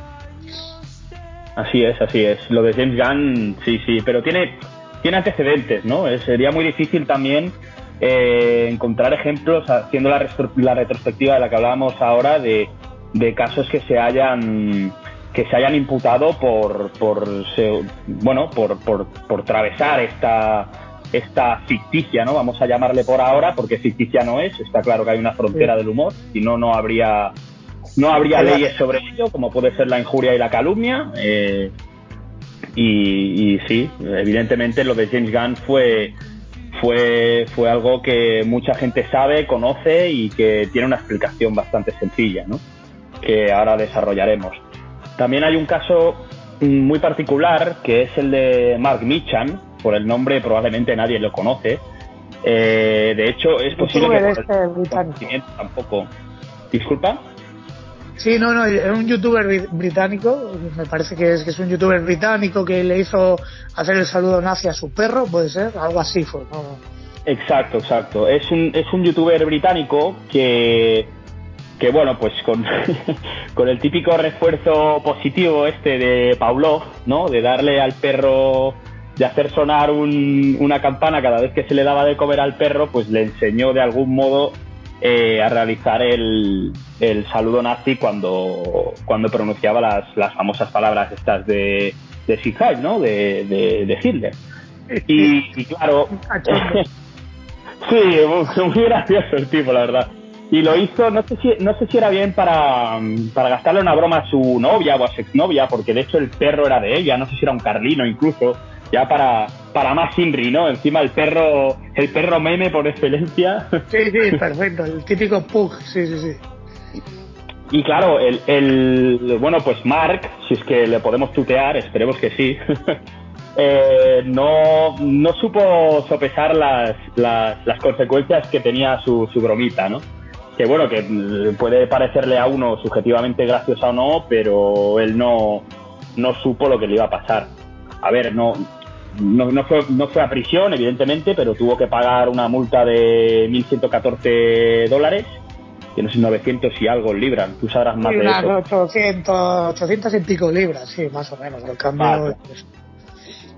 Así es, así es. Lo de James Gunn, sí, sí, pero tiene, tiene antecedentes, ¿no? sería muy difícil también eh, encontrar ejemplos haciendo la, la, retrospectiva de la que hablábamos ahora de, de casos que se hayan que se hayan imputado por, por bueno por, por, por travesar esta esta ficticia, ¿no? Vamos a llamarle por ahora, porque ficticia no es, está claro que hay una frontera del humor, si no, no habría, no habría leyes sobre ello, como puede ser la injuria y la calumnia. Eh, y, y, sí, evidentemente lo de James Gunn fue, fue, fue algo que mucha gente sabe, conoce y que tiene una explicación bastante sencilla, ¿no? Que ahora desarrollaremos. También hay un caso muy particular que es el de Mark Michan, por el nombre probablemente nadie lo conoce. Eh, de hecho, es posible que este tampoco. ¿Disculpa? Sí, no, no, es un youtuber británico, me parece que es, que es un youtuber británico que le hizo hacer el saludo nazi a su perro, puede ser, algo así fue. Exacto, exacto. Es un, es un youtuber británico que, que bueno, pues con, con el típico refuerzo positivo este de Pavlov, ¿no? De darle al perro de hacer sonar una campana cada vez que se le daba de comer al perro, pues le enseñó de algún modo eh, a realizar el, el, saludo nazi cuando, cuando pronunciaba las, las famosas palabras estas de, de Sieg ¿no? De, de, Hitler. Y, claro, sí, muy, gracioso el tipo, la verdad. Y lo hizo, no sé si, no sé si era bien para, para gastarle una broma a su novia o a su exnovia, porque de hecho el perro era de ella, no sé si era un carlino incluso ya para, para más Inri, ¿no? Encima el perro, el perro meme por excelencia. Sí, sí, perfecto, el típico Pug, sí, sí, sí. Y claro, el, el, bueno, pues Mark, si es que le podemos tutear, esperemos que sí, eh, no, no supo sopesar las, las, las consecuencias que tenía su, su bromita, ¿no? Que bueno, que puede parecerle a uno subjetivamente graciosa o no, pero él no, no supo lo que le iba a pasar. A ver, no, no, no, fue, no fue a prisión, evidentemente, pero tuvo que pagar una multa de 1.114 dólares, que no sé, 900 y algo libras. Tú sabrás más de eso. 800, 800 y pico libras, sí, más o menos. El cambio.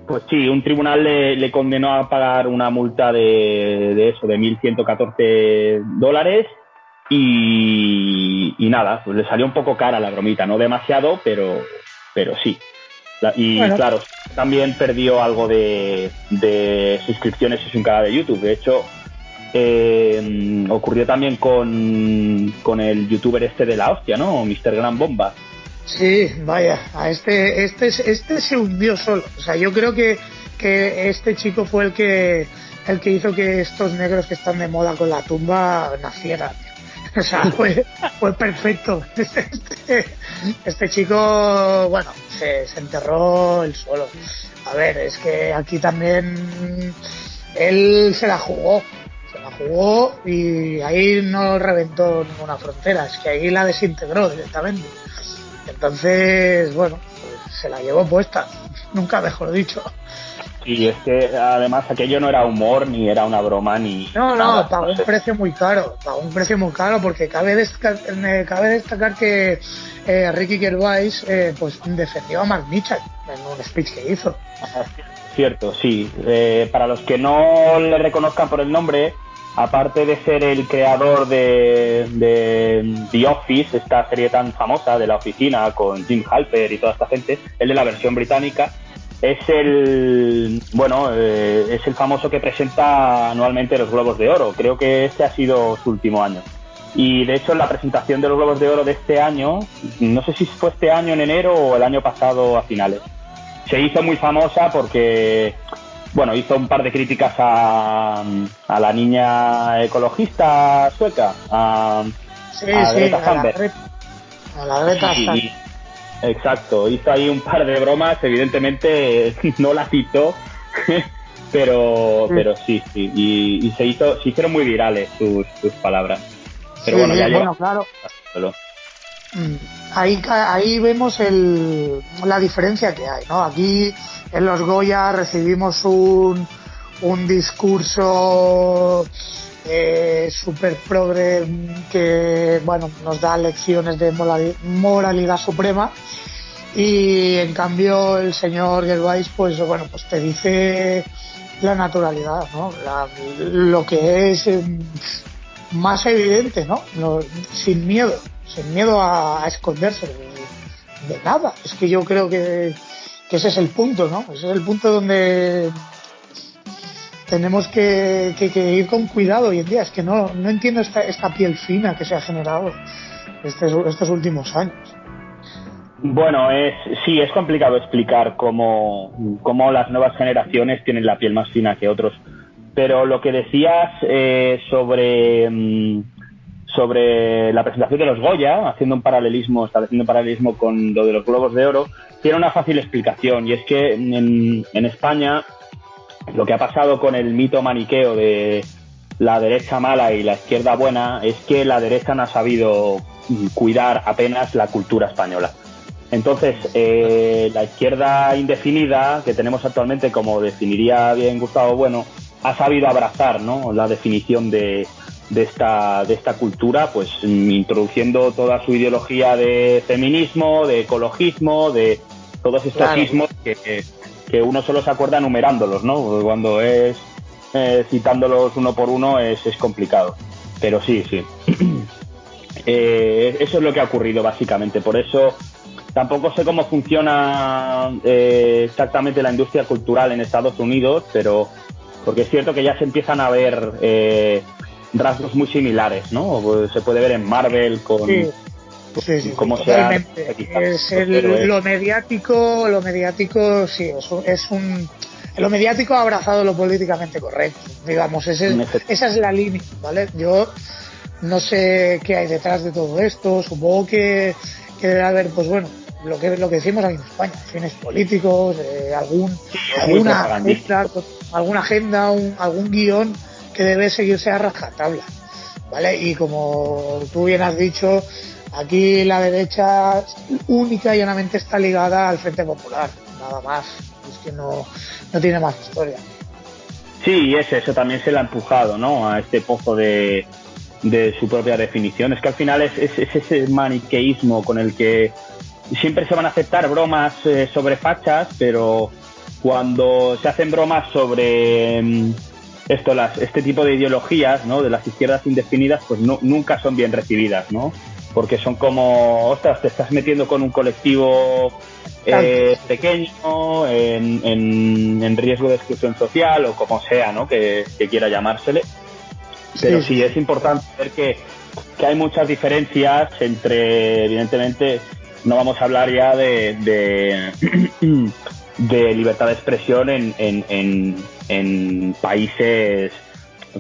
Pues sí, un tribunal le, le, condenó a pagar una multa de, de eso, de 1.114 dólares. Y, y nada, pues le salió un poco cara la bromita, no demasiado, pero, pero sí. Y claro, también perdió algo de, suscripciones en su canal de YouTube. De hecho, eh, ocurrió también con, con el youtuber este de la hostia, ¿no? Mr. Gran Bomba. Sí, vaya, a este, este, este se hundió solo. O sea, yo creo que, que este chico fue el que, el que hizo que estos negros que están de moda con la tumba nacieran. O sea, fue, fue perfecto. Este, este chico, bueno, se, enterró el solo. A ver, es que aquí también él se la jugó, se la jugó y ahí no reventó ninguna frontera, es que ahí la desintegró directamente. Entonces, bueno, se la llevó puesta, nunca mejor dicho. Y es que además aquello no era humor, ni era una broma, ni. No, no, pagó un precio muy caro, pagó un precio muy caro, porque cabe, destacar, cabe destacar que eh, Ricky Gervais eh, pues defendió a Mark Mitchell en un speech que hizo. Cierto, sí. Eh, para los que no le reconozcan por el nombre, aparte de ser el creador de, The Office, esta serie tan famosa de la oficina con Jim Halper y toda esta gente, el de la versión británica, es el bueno eh, es el famoso que presenta anualmente los Globos de Oro. Creo que este ha sido su último año. Y de hecho la presentación de los Globos de Oro de este año, no sé si fue este año en enero o el año pasado a finales, se hizo muy famosa porque bueno hizo un par de críticas a, a la niña ecologista sueca, a, sí, a sí, Greta A la, Greta Exacto, hizo ahí un par de bromas, evidentemente no la citó, pero, pero sí, sí, y, se hizo, se hicieron muy virales sus, sus palabras. Pero bueno, ya bueno, claro. Mm, ahí, ahí vemos el, la diferencia que hay, ¿no? Aquí en los Goya recibimos un, un discurso eh, super progre que bueno nos da lecciones de moralidad suprema Y en cambio el señor Gervais, pues bueno, pues te dice la naturalidad, ¿no? lo que es em, más evidente, ¿no? sin miedo, sin miedo a, esconderse de, nada. Es que yo creo que, ese es el punto, ¿no? Ese es el punto donde tenemos que, ir con cuidado hoy en día. Es que no, no entiendo esta, piel fina que se ha generado estos, estos últimos años. Bueno, es, sí, es complicado explicar cómo, cómo las nuevas generaciones tienen la piel más fina que otros. Pero lo que decías eh, sobre, mm, sobre la presentación de los Goya, haciendo un paralelismo, estableciendo un paralelismo con lo de los Globos de Oro, tiene una fácil explicación. Y es que en, España lo que ha pasado con el mito maniqueo de la derecha mala y la izquierda buena es que la derecha no ha sabido cuidar apenas la cultura española. Entonces, eh, la izquierda indefinida que tenemos actualmente, como definiría bien Gustavo Bueno, ha sabido abrazar ¿no? la definición de, de, esta, de esta cultura, pues introduciendo toda su ideología de feminismo, de ecologismo, de todos estos ismos que, que, uno solo se acuerda numerándolos, ¿no? Cuando es eh, citándolos uno por uno es, es complicado. Pero sí, sí. eh, eso es lo que ha ocurrido básicamente. Por eso Tampoco sé cómo funciona eh, exactamente la industria cultural en Estados Unidos, pero porque es cierto que ya se empiezan a ver eh, rasgos muy similares, ¿no? Pues se puede ver en Marvel con sí. Sí, totalmente. es lo mediático, lo mediático, sí, es un, lo mediático ha abrazado lo políticamente correcto, digamos, esa es la línea, ¿vale? Yo no sé qué hay detrás de todo esto, supongo que, que debe haber, pues bueno, lo que lo que decimos aquí en España, fines políticos, eh, algún alguna agenda, alguna agenda, algún guion que debe seguirse a rajatabla, ¿vale? Y como tú bien has dicho, aquí la derecha única y llanamente está ligada al Frente Popular, nada más, es que no, no tiene más historia. Sí, es eso, también se le ha empujado, ¿no? A este pozo de, de su propia definición. Es que al final es, es, es ese maniqueísmo con el que siempre se van a aceptar bromas eh, sobre fachas, pero cuando se hacen bromas sobre mm, esto, las, este tipo de ideologías, ¿no? De las izquierdas indefinidas, pues no, nunca son bien recibidas, ¿no? Porque son como, ostras, te estás metiendo con un colectivo eh, pequeño, en, en, riesgo de exclusión social o como sea, ¿no? Que, quiera llamársele. Pero sí. sí es importante ver que, que hay muchas diferencias entre, evidentemente, no vamos a hablar ya de, de, libertad de expresión en, en, en, países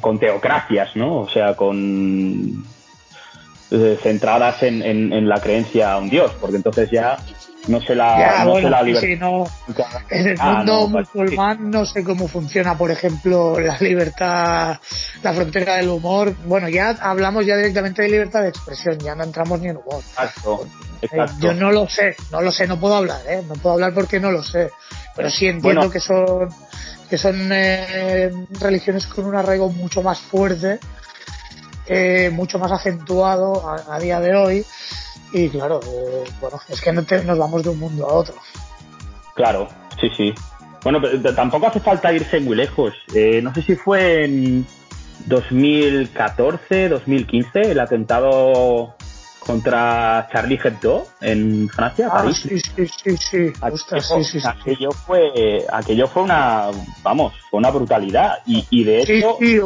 con teocracias, ¿no? O sea, con eh, centradas en, en, la creencia a un dios, porque entonces ya no se la, no la libertad. En el ah, mundo musulmán no sé cómo funciona, por ejemplo, la libertad, la frontera del humor. Bueno, ya hablamos ya directamente de libertad de expresión, ya no entramos ni en humor. Eh, yo no lo sé, no lo sé, no puedo hablar, ¿eh? no puedo hablar porque no lo sé, pero sí entiendo que son que son eh, religiones con un arraigo mucho más fuerte, eh, mucho más acentuado a, día de hoy y claro, bueno, es que no nos vamos de un mundo a otro. Claro, sí, sí. Bueno, pero tampoco hace falta irse muy lejos. no sé si fue en 2014, 2015 el atentado contra Charlie Hebdo en Francia, ah, París. Sí, sí, sí, sí. Aquello, fue, aquello fue una, vamos, fue una brutalidad y, y de hecho. Sí, sí,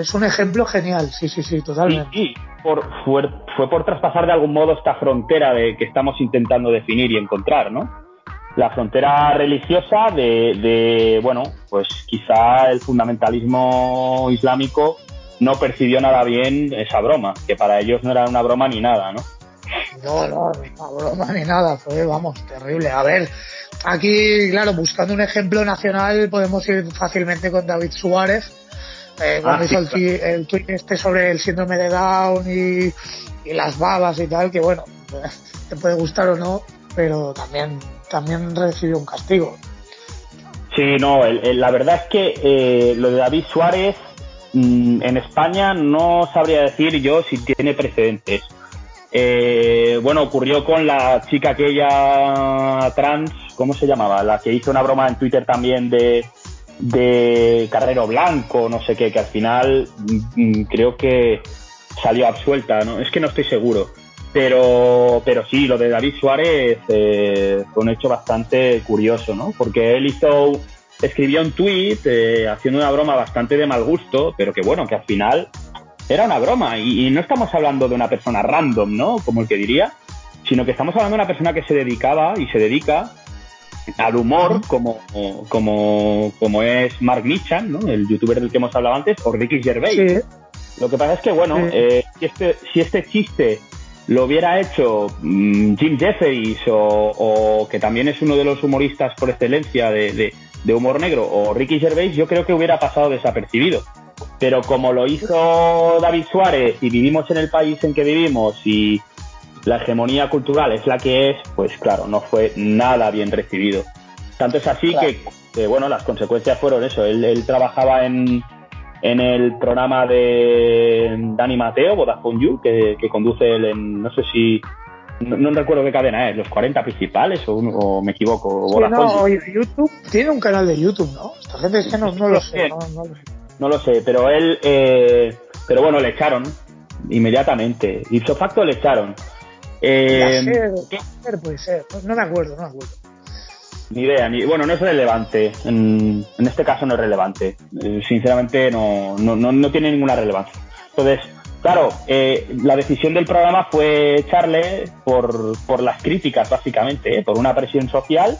es un ejemplo genial, sí, sí, sí, totalmente. Sí, por, fue, fue por traspasar de algún modo esta frontera de que estamos intentando definir y encontrar, ¿no? La frontera religiosa de, de bueno, pues quizá el fundamentalismo islámico no percibió nada bien esa broma, que para ellos no era una broma ni nada, ¿no? No, no, una broma ni nada, fue, vamos, terrible. A ver, aquí, claro, buscando un ejemplo nacional, podemos ir fácilmente con David Suárez, eh, cuando ah, hizo el, el tweet este sobre el síndrome de Down y, las babas y tal, que bueno, te puede gustar o no, pero también, también recibió un castigo. Sí, no, la verdad es que eh, lo de David Suárez Mm, en España no sabría decir yo si tiene precedentes. Eh, bueno, ocurrió con la chica aquella trans, ¿cómo se llamaba? La que hizo una broma en Twitter también de, de Carrero Blanco, no sé qué, que al final mm, creo que salió absuelta, ¿no? Es que no estoy seguro. Pero, pero sí, lo de David Suárez eh, fue un hecho bastante curioso, ¿no? Porque él hizo, escribió un tweet eh, haciendo una broma bastante de mal gusto, pero que bueno, que al final era una broma. Y, y, no estamos hablando de una persona random, ¿no? Como el que diría, sino que estamos hablando de una persona que se dedicaba y se dedica al humor, como, como, como es Mark Michan, ¿no? El youtuber del que hemos hablado antes, o Ricky Gervais. Sí. Lo que pasa es que, bueno, Sí. eh, si, este, si este chiste lo hubiera hecho mm, Jim Jefferies o, o que también es uno de los humoristas por excelencia de, de- de humor negro o Ricky Gervais, yo creo que hubiera pasado desapercibido. Pero como lo hizo David Suárez y vivimos en el país en que vivimos y la hegemonía cultural es la que es, pues claro, no fue nada bien recibido. Tanto es así Claro. que, que, bueno, las consecuencias fueron eso. Él, él trabajaba en, en el programa de Dani Mateo, Vodafone You, que, que conduce él en, no sé si, no, no recuerdo qué cadena es, los 40 principales o, o me equivoco, o Sí, no, YouTube tiene un canal de YouTube, ¿no? Esta gente es que no, no lo sé, no, lo sé. No lo sé, pero él, eh, pero bueno, le echaron inmediatamente. Ipso facto le echaron. Eh, Yacer, Yacer puede ser, no, no me acuerdo, no me acuerdo. Ni idea, ni, bueno, no es relevante. En, en este caso no es relevante. Eh, sinceramente no, no, no, no tiene ninguna relevancia. Entonces, claro, eh, la decisión del programa fue echarle por, por las críticas, básicamente, eh, por una presión social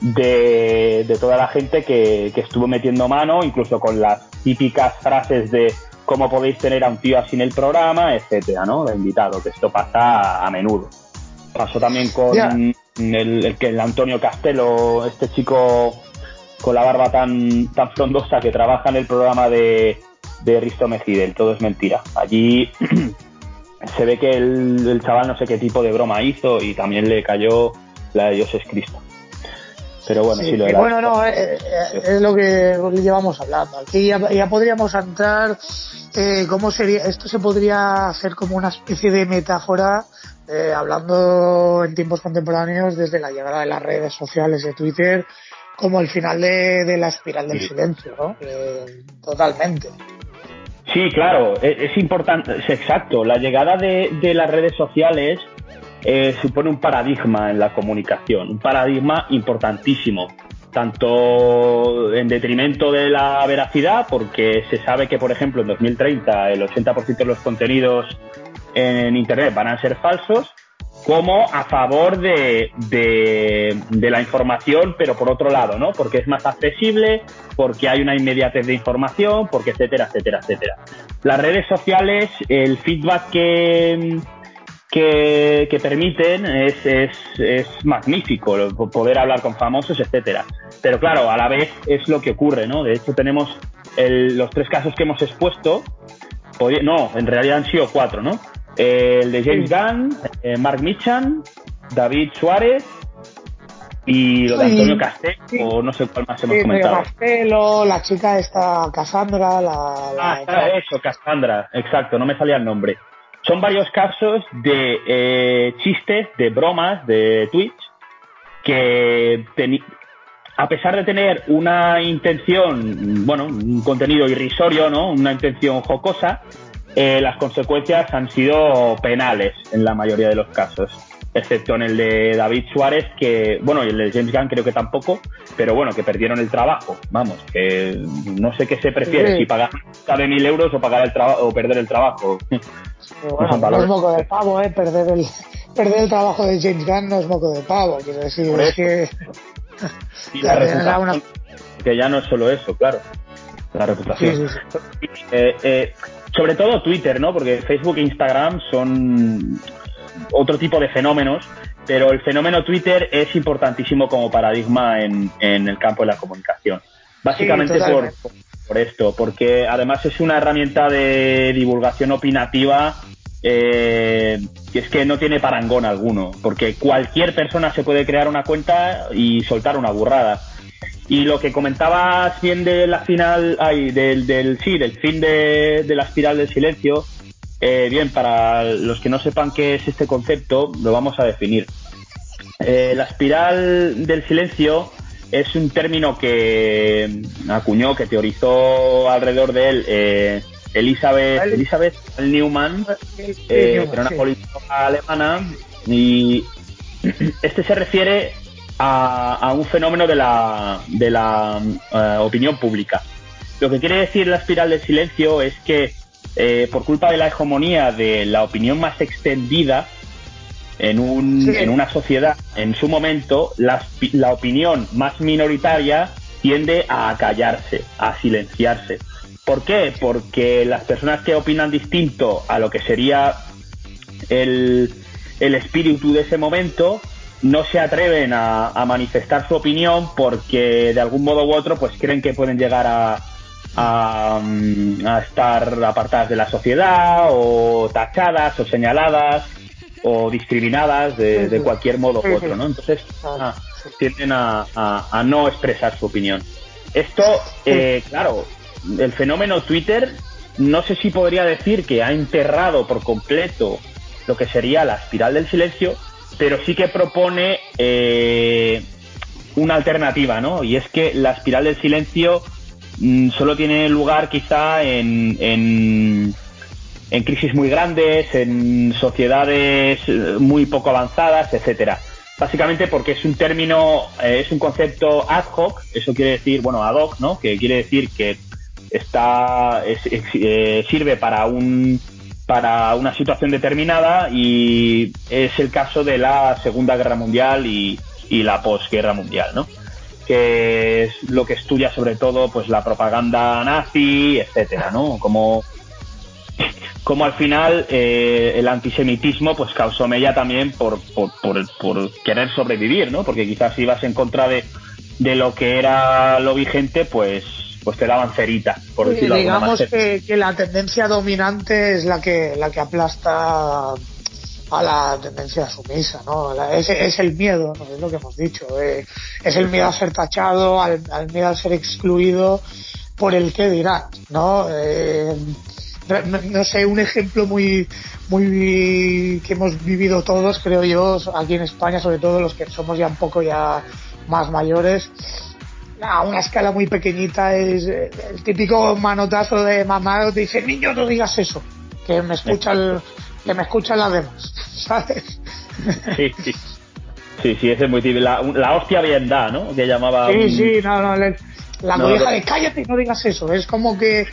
de, de toda la gente que, que estuvo metiendo mano, incluso con las típicas frases de cómo podéis tener a un tío así en el programa, etcétera, ¿no? De invitado, que esto pasa a menudo. Pasó también con el que el Antonio Castelo, este chico con la barba tan, tan frondosa que trabaja en el programa de, de Risto Mejide, el todo es mentira. Allí se ve que el, el chaval no sé qué tipo de broma hizo y también le cayó la de Dios es Cristo. Pero bueno, sí, Sí, lo la- bueno, no, eh, eh, es lo que llevamos hablando. Aquí ya, ya podríamos entrar, eh, ¿cómo sería? Esto se podría hacer como una especie de metáfora, eh, hablando en tiempos contemporáneos desde la llegada de las redes sociales de Twitter, como el final de, de la espiral del Sí. silencio, ¿no? Eh, totalmente. Sí, claro, e- es, importante, es exacto. La llegada de, de las redes sociales eh, supone un paradigma en la comunicación, un paradigma importantísimo, tanto en detrimento de la veracidad, porque se sabe que, por ejemplo, en 2030 el 80% de los contenidos en Internet van a ser falsos, como a favor de, de, la información, pero por otro lado, ¿no? Porque es más accesible, porque hay una inmediatez de información, porque etcétera, etcétera, etcétera. Las redes sociales, el feedback que, permiten es, magnífico, poder hablar con famosos, etcétera. Pero claro, a la vez es lo que ocurre, ¿no? De hecho, tenemos el- los tres casos que hemos expuesto, no, en realidad han sido cuatro, ¿no? El de James Gunn, eh, Mark Michan, David Suárez y lo de. Antonio Castell, Sí. o no sé cuál más hemos Sí, comentado. Marcelo, la chica esta, Cassandra, la... la- Ah, está eso, Cassandra, exacto, no me salía el nombre. Son varios casos de eh, chistes, de bromas, de tweets, que a pesar de tener una intención, bueno, un contenido irrisorio, ¿no? Una intención jocosa, eh, las consecuencias han sido penales en la mayoría de los casos. Excepto en el de David Suárez, que, bueno, y el de James Gunn creo que tampoco, pero bueno, que perdieron el trabajo. Vamos, que no sé qué se prefiere, Sí. si pagar de mil euros o pagar el trabajo o perder el trabajo. No es moco de pavo, ¿eh? Perder el, perder el trabajo de James Gunn no es moco de pavo, quiero decir, es que... La una- que ya no es solo eso, claro. La reputación. sí, sí. Eh, eh, sobre todo Twitter, ¿no? Porque Facebook e Instagram son otro tipo de fenómenos, pero el fenómeno Twitter es importantísimo como paradigma en, en el campo de la comunicación. Básicamente Sí, por, por esto, porque además es una herramienta de divulgación opinativa eh, que es que no tiene parangón alguno, porque cualquier persona se puede crear una cuenta y soltar una burrada. Y lo que comentabas bien de la final, ay, del, del sí, del fin de, de la espiral del silencio, Eh, bien, para los que no sepan qué es este concepto, lo vamos a definir. Eh, la espiral del silencio es un término que acuñó, que teorizó alrededor de él eh, Elizabeth, Elizabeth Newman, eh, era una política alemana, y este se refiere a, un fenómeno de la, de la eh, opinión pública. Lo que quiere decir la espiral del silencio es que eh, por culpa de la hegemonía de la opinión más extendida en, un, en una sociedad, en su momento, la, la opinión más minoritaria tiende a callarse, a silenciarse. ¿Por qué? Porque las personas que opinan distinto a lo que sería el, el espíritu de ese momento no se atreven a, manifestar su opinión porque de algún modo u otro pues creen que pueden llegar a, a, mm, estar apartadas de la sociedad o tachadas o señaladas o discriminadas de, cualquier modo u otro, ¿no? Entonces ah, tienden a, a, no expresar su opinión. Esto, eh, claro, el fenómeno Twitter, no sé si podría decir que ha enterrado por completo lo que sería la espiral del silencio, pero sí que propone eh, una alternativa, ¿no? Y es que la espiral del silencio mm, solo tiene lugar quizá en, en, en, crisis muy grandes, en sociedades muy poco avanzadas, etcétera. Básicamente porque es un término, eh, es un concepto ad hoc, eso quiere decir, bueno, ad hoc, ¿no? Que quiere decir que está eh, sirve para un para una situación determinada y es el caso de la Segunda Guerra Mundial y, la posguerra mundial, ¿no? que es lo que estudia sobre todo pues la propaganda nazi, etcétera, ¿no? Como, como al final eh, el antisemitismo pues causó mella también por, por, por, por, querer sobrevivir, ¿no? Porque quizás si vas en contra de, de lo que era lo vigente, pues pues te daban cerita, por decirlo Digamos que, que, la tendencia dominante es la que, la que aplasta a la tendencia sumisa, ¿no? Es, es el miedo, ¿no? es lo que hemos dicho. Eh, es el miedo a ser tachado, al, miedo a ser excluido por el que dirá, ¿no? Eh, no sé, un ejemplo muy, muy que hemos vivido todos, creo yo, aquí en España, sobre todo los que somos ya un poco ya más mayores, a una escala muy pequeñita es eh, el típico manotazo de mamá te dice niño no digas eso que me escucha el, que me escuchan las demás sabes sí sí. Sí sí ese es muy típico. La, la hostia bien da no que llamaba sí sí no no la no, de cállate no digas eso es como que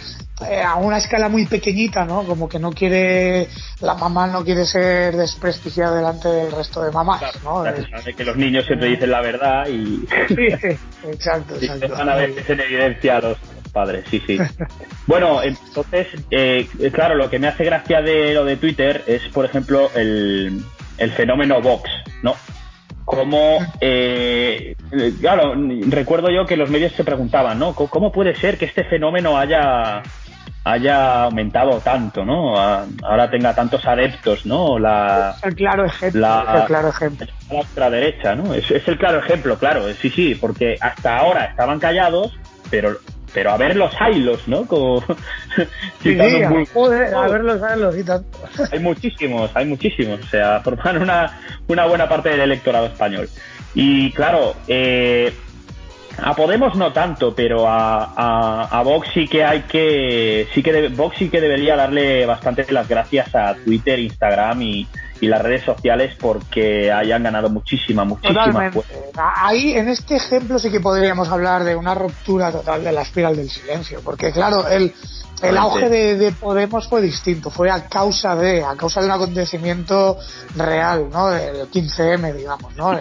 eh, a una escala muy pequeñita, ¿no? Como que no quiere, la mamá no quiere ser desprestigiada delante del resto de mamás, ¿no? de que los niños siempre dicen la verdad y... sí, exacto, exacto. Van a veces en evidencia a los padres, sí, sí. bueno, entonces, eh, claro, lo que me hace gracia de lo de Twitter es, por ejemplo, el, el fenómeno Vox, ¿no? como eh, claro recuerdo yo que los medios se preguntaban no cómo puede ser que este fenómeno haya haya aumentado tanto, ¿no? Ahora tenga tantos adeptos, ¿no? La, es el claro ejemplo. La, el claro ejemplo. La ultraderecha, ¿no? Es, es, el claro ejemplo, claro. Sí, sí, porque hasta ahora estaban callados, pero pero a ver los hilos, ¿no? Como, sí, sí, joder, a ver los hilos y tanto. Hay muchísimos, hay muchísimos. O sea, forman una, una buena parte del electorado español. Y claro, eh, a Podemos no tanto, pero a, a, Vox sí que hay que, sí que Vox sí que debería darle bastante las gracias a Twitter, Instagram y, las redes sociales porque hayan ganado muchísima, muchísima Ahí, en este ejemplo sí que podríamos hablar de una ruptura total de la espiral del silencio, porque claro, el, el auge de, Podemos fue distinto, fue a causa de, a causa de un acontecimiento real, ¿no? El 15M, digamos, ¿no?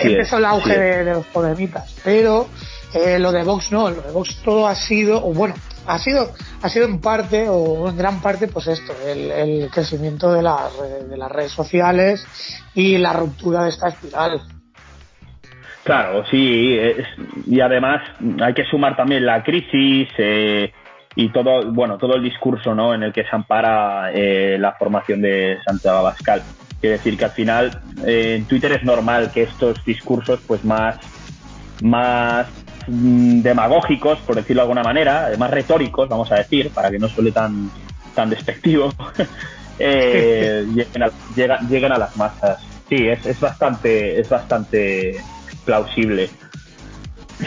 Empezó el auge de, los podemitas, pero eh, lo de Vox no, lo de Vox todo ha sido, o bueno, ha sido, ha sido en parte, o en gran parte, pues esto, el, crecimiento de, de las redes sociales y la ruptura de esta espiral. Claro, sí, y además hay que sumar también la crisis eh, y todo, bueno, todo el discurso, ¿no? En el que se ampara eh, la formación de Santiago Abascal. Quiere decir que al final eh, en Twitter es normal que estos discursos pues más, más mm, demagógicos, por decirlo de alguna manera, más retóricos, vamos a decir, para que no suele tan, tan despectivo, eh, lleguen, a, lleguen, a las masas. Sí, es, es bastante, es bastante plausible.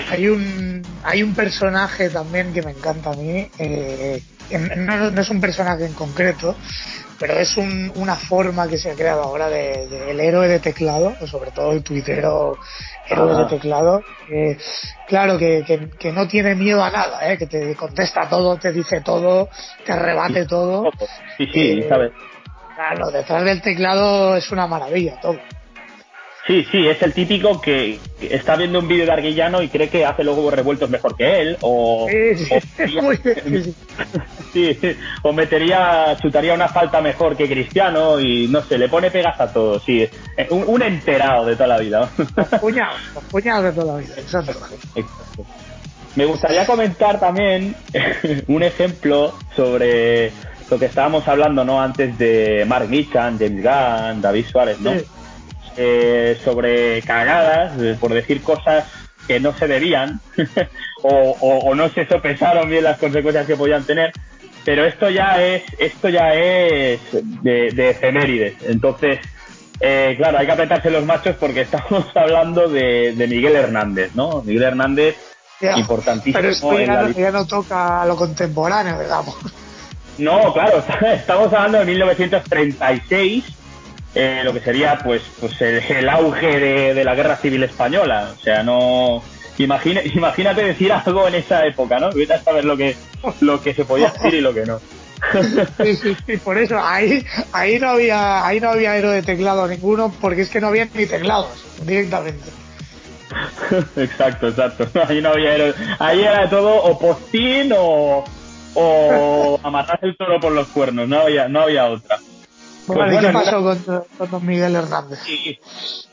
Hay un, hay un personaje también que me encanta a mí, eh, no, no, es un personaje en concreto, pero es un, una forma que se ha creado ahora del de, héroe de teclado, sobre todo el tuitero héroe de teclado, eh, claro, que, que, que, no tiene miedo a nada, eh, que te contesta todo, te dice todo, te rebate todo. Sí, sí, eh, sabes. Claro, detrás del teclado es una maravilla todo. Sí, sí, es el típico que está viendo un vídeo de Arguillano y cree que hace luego revueltos mejor que él, o, o, metería, chutaría una falta mejor que Cristiano y no sé, le pone pegas a todo, sí, un, un enterado de toda la vida. Puñados, puñados de toda la vida, exacto. exacto. Me gustaría comentar también un ejemplo sobre lo que estábamos hablando, ¿no? Antes de Mark Nichan, James Gunn, David Suárez, ¿no? Eh, sobre cagadas, eh, por decir cosas que no se debían o, o, no se sopesaron bien las consecuencias que podían tener. Pero esto ya es, esto ya es de, de efemérides. Entonces, eh, claro, hay que apretarse los machos porque estamos hablando de, de Miguel Hernández, ¿no? Miguel Hernández, importantísimo. Pero esto ya, no, ya no toca lo contemporáneo, digamos. No, claro, estamos hablando de 1936 eh, lo que sería pues pues el, auge de, la guerra civil española. O sea, no imagina, imagínate decir algo en esa época, ¿no? Ahorita saber lo que lo que se podía decir y lo que no. Sí, sí, sí, por eso ahí ahí no había ahí no había héroe de teclado ninguno porque es que no había ni teclados directamente. Exacto, exacto. Ahí no había héroe. Ahí era todo o postín o o amarrar el toro por los cuernos, no había no había otra. Pues ¿Qué pasó con, don Miguel Hernández?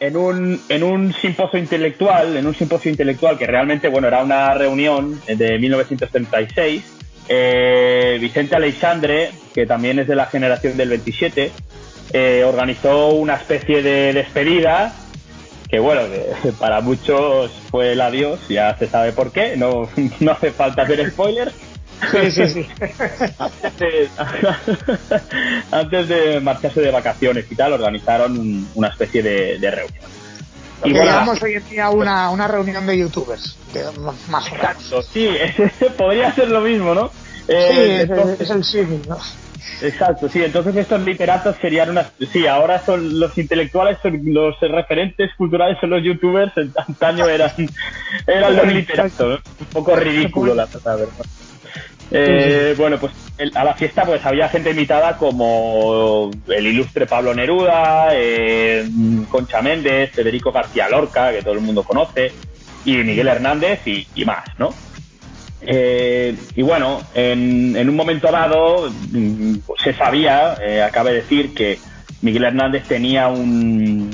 en un, en un simposio intelectual, en un simposio intelectual que realmente, bueno, era una reunión de 1936, eh, Vicente Aleixandre, que también es de la generación del 27, eh, organizó una especie de despedida que bueno, que para muchos fue el adiós, ya se sabe por qué, no, no hace falta hacer spoilers. Sí, sí, sí. Antes de, marcharse de vacaciones y tal, organizaron una especie de, reunión. y bueno, hoy en día una, una reunión de youtubers, más o Exacto, sí, podría ser lo mismo, ¿no? sí, eh, es, el símil, ¿no? Exacto, sí, entonces estos literatos serían unas... Sí, ahora son los intelectuales, son los referentes culturales son los youtubers, antaño eran, eran los literatos, un poco ridículo la verdad. Eh, bueno, pues a la fiesta pues había gente invitada como el ilustre Pablo Neruda, eh, Concha Méndez, Federico García Lorca, que todo el mundo conoce, y Miguel Hernández y, más, ¿no? Eh, y bueno, en, un momento dado mm, se sabía, acabe de decir, que Miguel Hernández tenía un,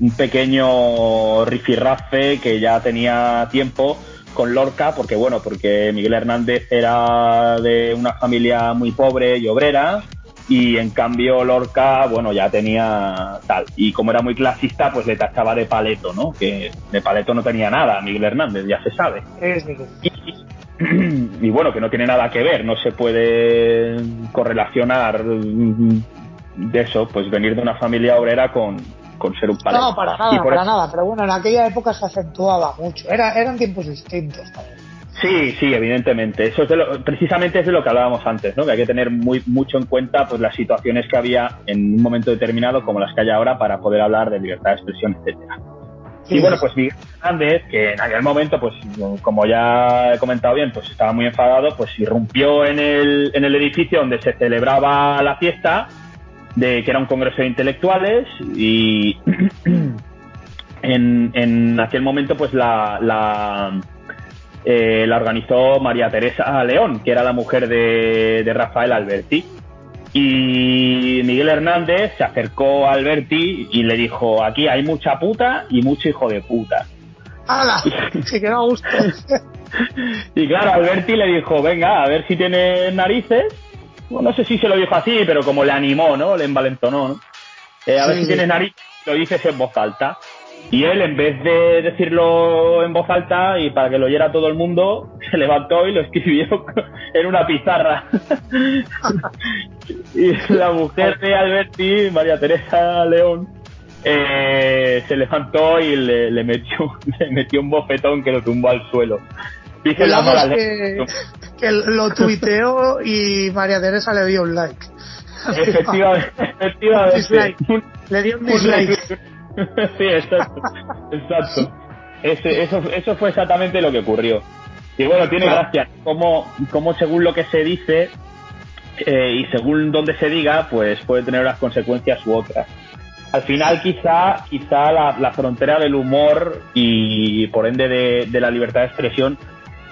un pequeño rifirrafe que ya tenía tiempo con Lorca, porque bueno, porque Miguel Hernández era de una familia muy pobre y obrera, y en cambio Lorca, bueno, ya tenía tal. Y como era muy clasista, pues le tachaba de paleto, ¿no? Que de paleto no tenía nada Miguel Hernández, ya se sabe. Y, y bueno, que no tiene nada que ver, no se puede correlacionar de eso, pues venir de una familia obrera con, con ser un No, para nada, para nada, pero bueno, en aquella época se acentuaba mucho, Era, eran tiempos distintos también. Sí, sí, evidentemente. Eso es lo, precisamente es de lo que hablábamos antes, ¿no? Que hay que tener muy mucho en cuenta pues las situaciones que había en un momento determinado como las que hay ahora para poder hablar de libertad de expresión, etcétera. Y bueno, pues Miguel Hernández, que en aquel momento, pues como ya he comentado bien, pues estaba muy enfadado, pues irrumpió en el, en el edificio donde se celebraba la fiesta de que era un congreso de intelectuales y en, en aquel momento pues la, la, eh, la, organizó María Teresa León, que era la mujer de, de, Rafael Alberti. Y Miguel Hernández se acercó a Alberti y le dijo, aquí hay mucha puta y mucho hijo de puta. ¡Hala! Sí que me gusta. y claro, Alberti le dijo, venga, a ver si tiene narices no sé si se lo dijo así, pero como le animó, ¿no? Le envalentonó, ¿no? Eh, a ver si tienes nariz, lo dices en voz alta. Y él, en vez de decirlo en voz alta y para que lo oyera todo el mundo, se levantó y lo escribió en una pizarra. y la mujer de Alberti, María Teresa León, eh, se levantó y le, le, metió, le metió un bofetón que lo tumbó al suelo. Dice la mala que, que lo tuiteó y María Teresa le dio un like. Efectivamente. efectivamente. Le dio un dislike. sí, exacto. exacto. Ese, eso, eso fue exactamente lo que ocurrió. Y bueno, tiene gracia como, como según lo que se dice eh, y según donde se diga, pues puede tener unas consecuencias u otras. Al final, quizá, quizá la, la frontera del humor y por ende de, de, la libertad de expresión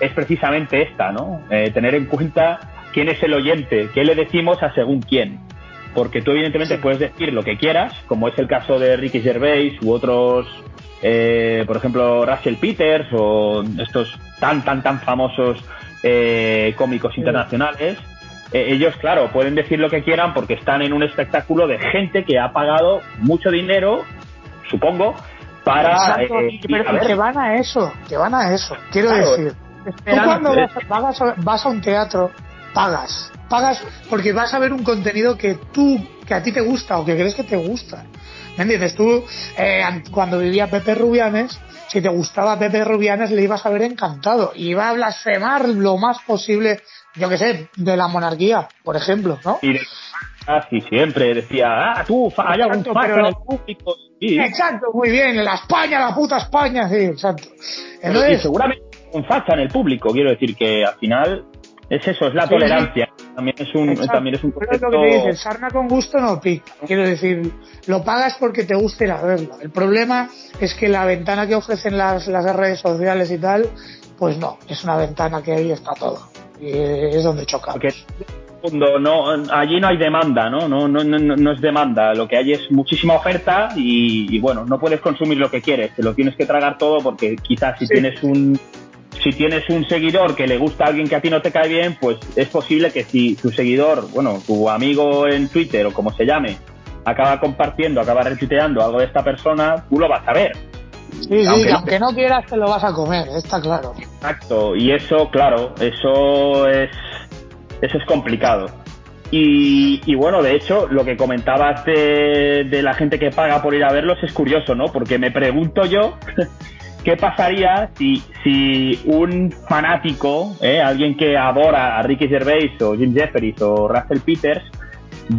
es precisamente esta, ¿no? Eh, tener en cuenta quién es el oyente, qué le decimos a según quién. Porque tú, evidentemente, sí. puedes decir lo que quieras, como es el caso de Ricky Gervais u otros, eh, por ejemplo, Russell Peters o estos tan, tan, tan famosos eh, cómicos sí. internacionales. Eh, ellos, claro, pueden decir lo que quieran porque están en un espectáculo de gente que ha pagado mucho dinero, supongo, para. Exacto, pero que van a eso, que van a eso. Quiero claro, decir, tú cuando vas, vas, vas a un teatro, pagas. Pagas porque vas a ver un contenido que tú, que a ti te gusta o que crees que te gusta. ¿Me entiendes? Tú, eh, cuando vivía Pepe Rubianes, si te gustaba Pepe Rubianes, le ibas a ver encantado. Y iba a blasfemar lo más posible, yo que sé, de la monarquía, por ejemplo, ¿no? Y de, casi siempre decía, ah, tú, hay algún en el público. Sí. Exacto, muy bien, la España, la puta España, sí, exacto. Entonces, y seguramente un facha en el público, quiero decir que al final es eso, es la sí, tolerancia. Sí. También es un, Exacto. también es un Pero es lo que te dicen, sarna con gusto no pica. Quiero decir, lo pagas porque te gusta ir a verlo. El problema es que la ventana que ofrecen las, las redes sociales y tal, pues no, es una ventana que ahí está todo. Y es donde choca. Porque no, allí no hay demanda, ¿no? No, no, no, no es demanda. Lo que hay es muchísima oferta y, y, bueno, no puedes consumir lo que quieres. Te lo tienes que tragar todo porque quizás si sí. tienes un si tienes un seguidor que le gusta a alguien que a ti no te cae bien, pues es posible que si tu seguidor, bueno, tu amigo en Twitter o como se llame, acaba compartiendo, acaba retuiteando algo de esta persona, tú lo vas a ver. Sí, aunque, sí, aunque no quieras te lo vas a comer, está claro. Exacto, y eso, claro, eso es, eso es complicado. Y, y, bueno, de hecho, lo que comentabas de, de la gente que paga por ir a verlos es curioso, ¿no? Porque me pregunto yo ¿Qué pasaría si, si un fanático, eh, alguien que adora a Ricky Gervais o Jim Jeffries o Russell Peters,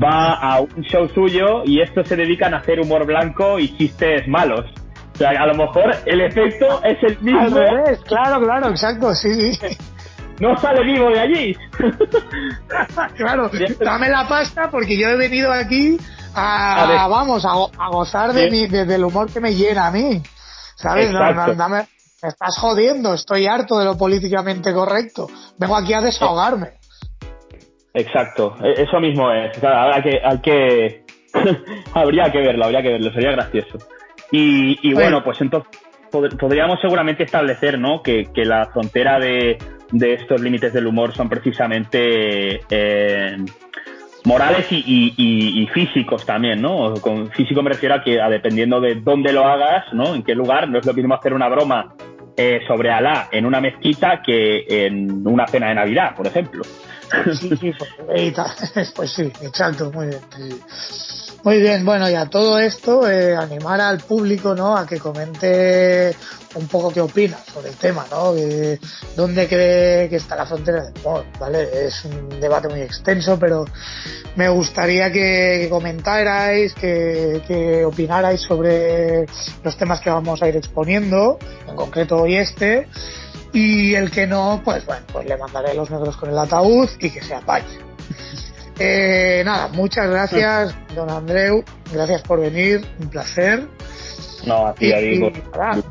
va a un show suyo y estos se dedican a hacer humor blanco y chistes malos? O sea, a lo mejor el efecto es el mismo. Al revés, claro, claro, exacto, sí. No sale vivo de allí. claro, dame la pasta porque yo he venido aquí a, a vamos, a, a gozar de, mi, de, del humor que me llena a mí. ¿Sabes? No, no, no me, me, estás jodiendo, estoy harto de lo políticamente correcto. Vengo aquí a desahogarme. Exacto, eso mismo es. Claro, hay que, hay que habría que verlo, habría que verlo, sería gracioso. Y, y bueno, pues entonces pod podríamos seguramente establecer, ¿no? Que, que la frontera de, de, estos límites del humor son precisamente eh, morales y, y, y, y, físicos también, ¿no? Con físico me refiero a que dependiendo de dónde lo hagas, ¿no? En qué lugar, no es lo mismo hacer una broma eh, sobre Alá en una mezquita que en una cena de Navidad, por ejemplo. Sí, sí, pues, pues sí, exacto, muy bien. Sí. Muy bien, bueno, y a todo esto, eh, animar al público, ¿no? A que comente un poco qué opina sobre el tema, ¿no? Que, ¿Dónde cree que está la frontera del humor? ¿Vale? Es un debate muy extenso, pero me gustaría que, que comentarais, que, que opinarais sobre los temas que vamos a ir exponiendo, en concreto hoy este, y el que no, pues bueno, pues le mandaré los negros con el ataúd y que se apañe. Eh, nada, muchas gracias, don Andreu. Gracias por venir, un placer. No, a ti, nada,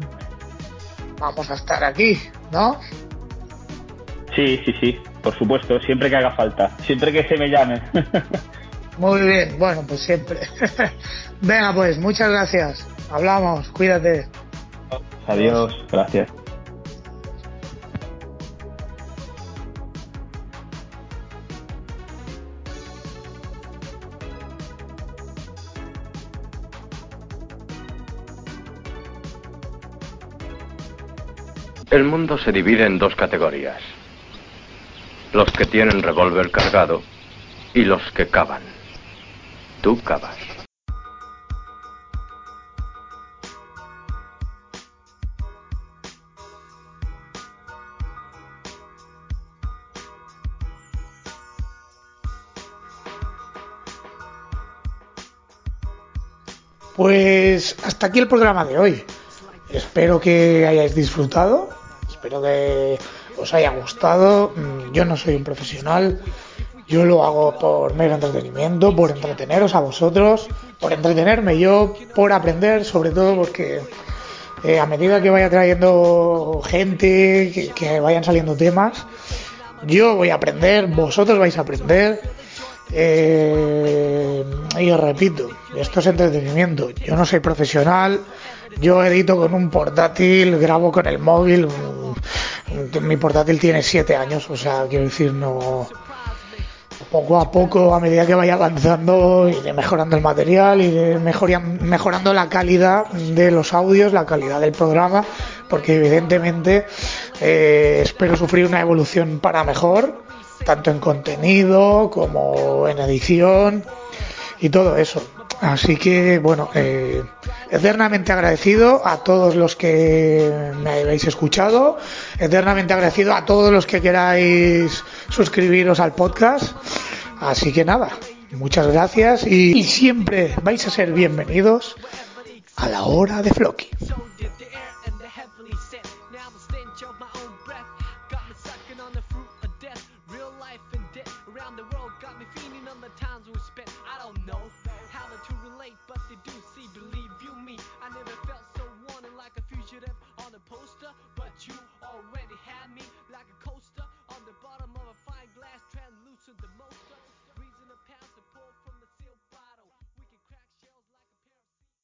vamos a estar aquí, ¿no? Sí, sí, sí, por supuesto, siempre que haga falta, siempre que se me llame. Muy bien, bueno, pues siempre. Venga, pues, muchas gracias. Hablamos, cuídate. Adiós, gracias. El mundo se divide en dos categorías. Los que tienen revólver cargado y los que cavan. Tú cavas. Pues hasta aquí el programa de hoy. Espero que hayáis disfrutado, espero que os haya gustado. Mm, Yo no soy un profesional, yo lo hago por mero entretenimiento, por entreteneros a vosotros, por entretenerme yo, por aprender, sobre todo porque eh, a medida que vaya trayendo gente, que, vayan saliendo temas, yo voy a aprender, vosotros vais a aprender. Eh, y os repito, esto es entretenimiento. Yo no soy profesional, yo edito con un portátil, grabo con el móvil. Mi portátil tiene 7 años, o sea, quiero decir, no. Poco a poco, a medida que vaya avanzando, iré mejorando el material, iré mejorando la calidad de los audios, la calidad del programa, porque evidentemente eh, espero sufrir una evolución para mejor, tanto en contenido como en edición y todo eso. Así que, bueno, eh, eternamente agradecido a todos los que me habéis escuchado, eternamente agradecido a todos los que queráis suscribiros al podcast. Así que nada, muchas gracias y, y siempre vais a ser bienvenidos a la hora de Floki.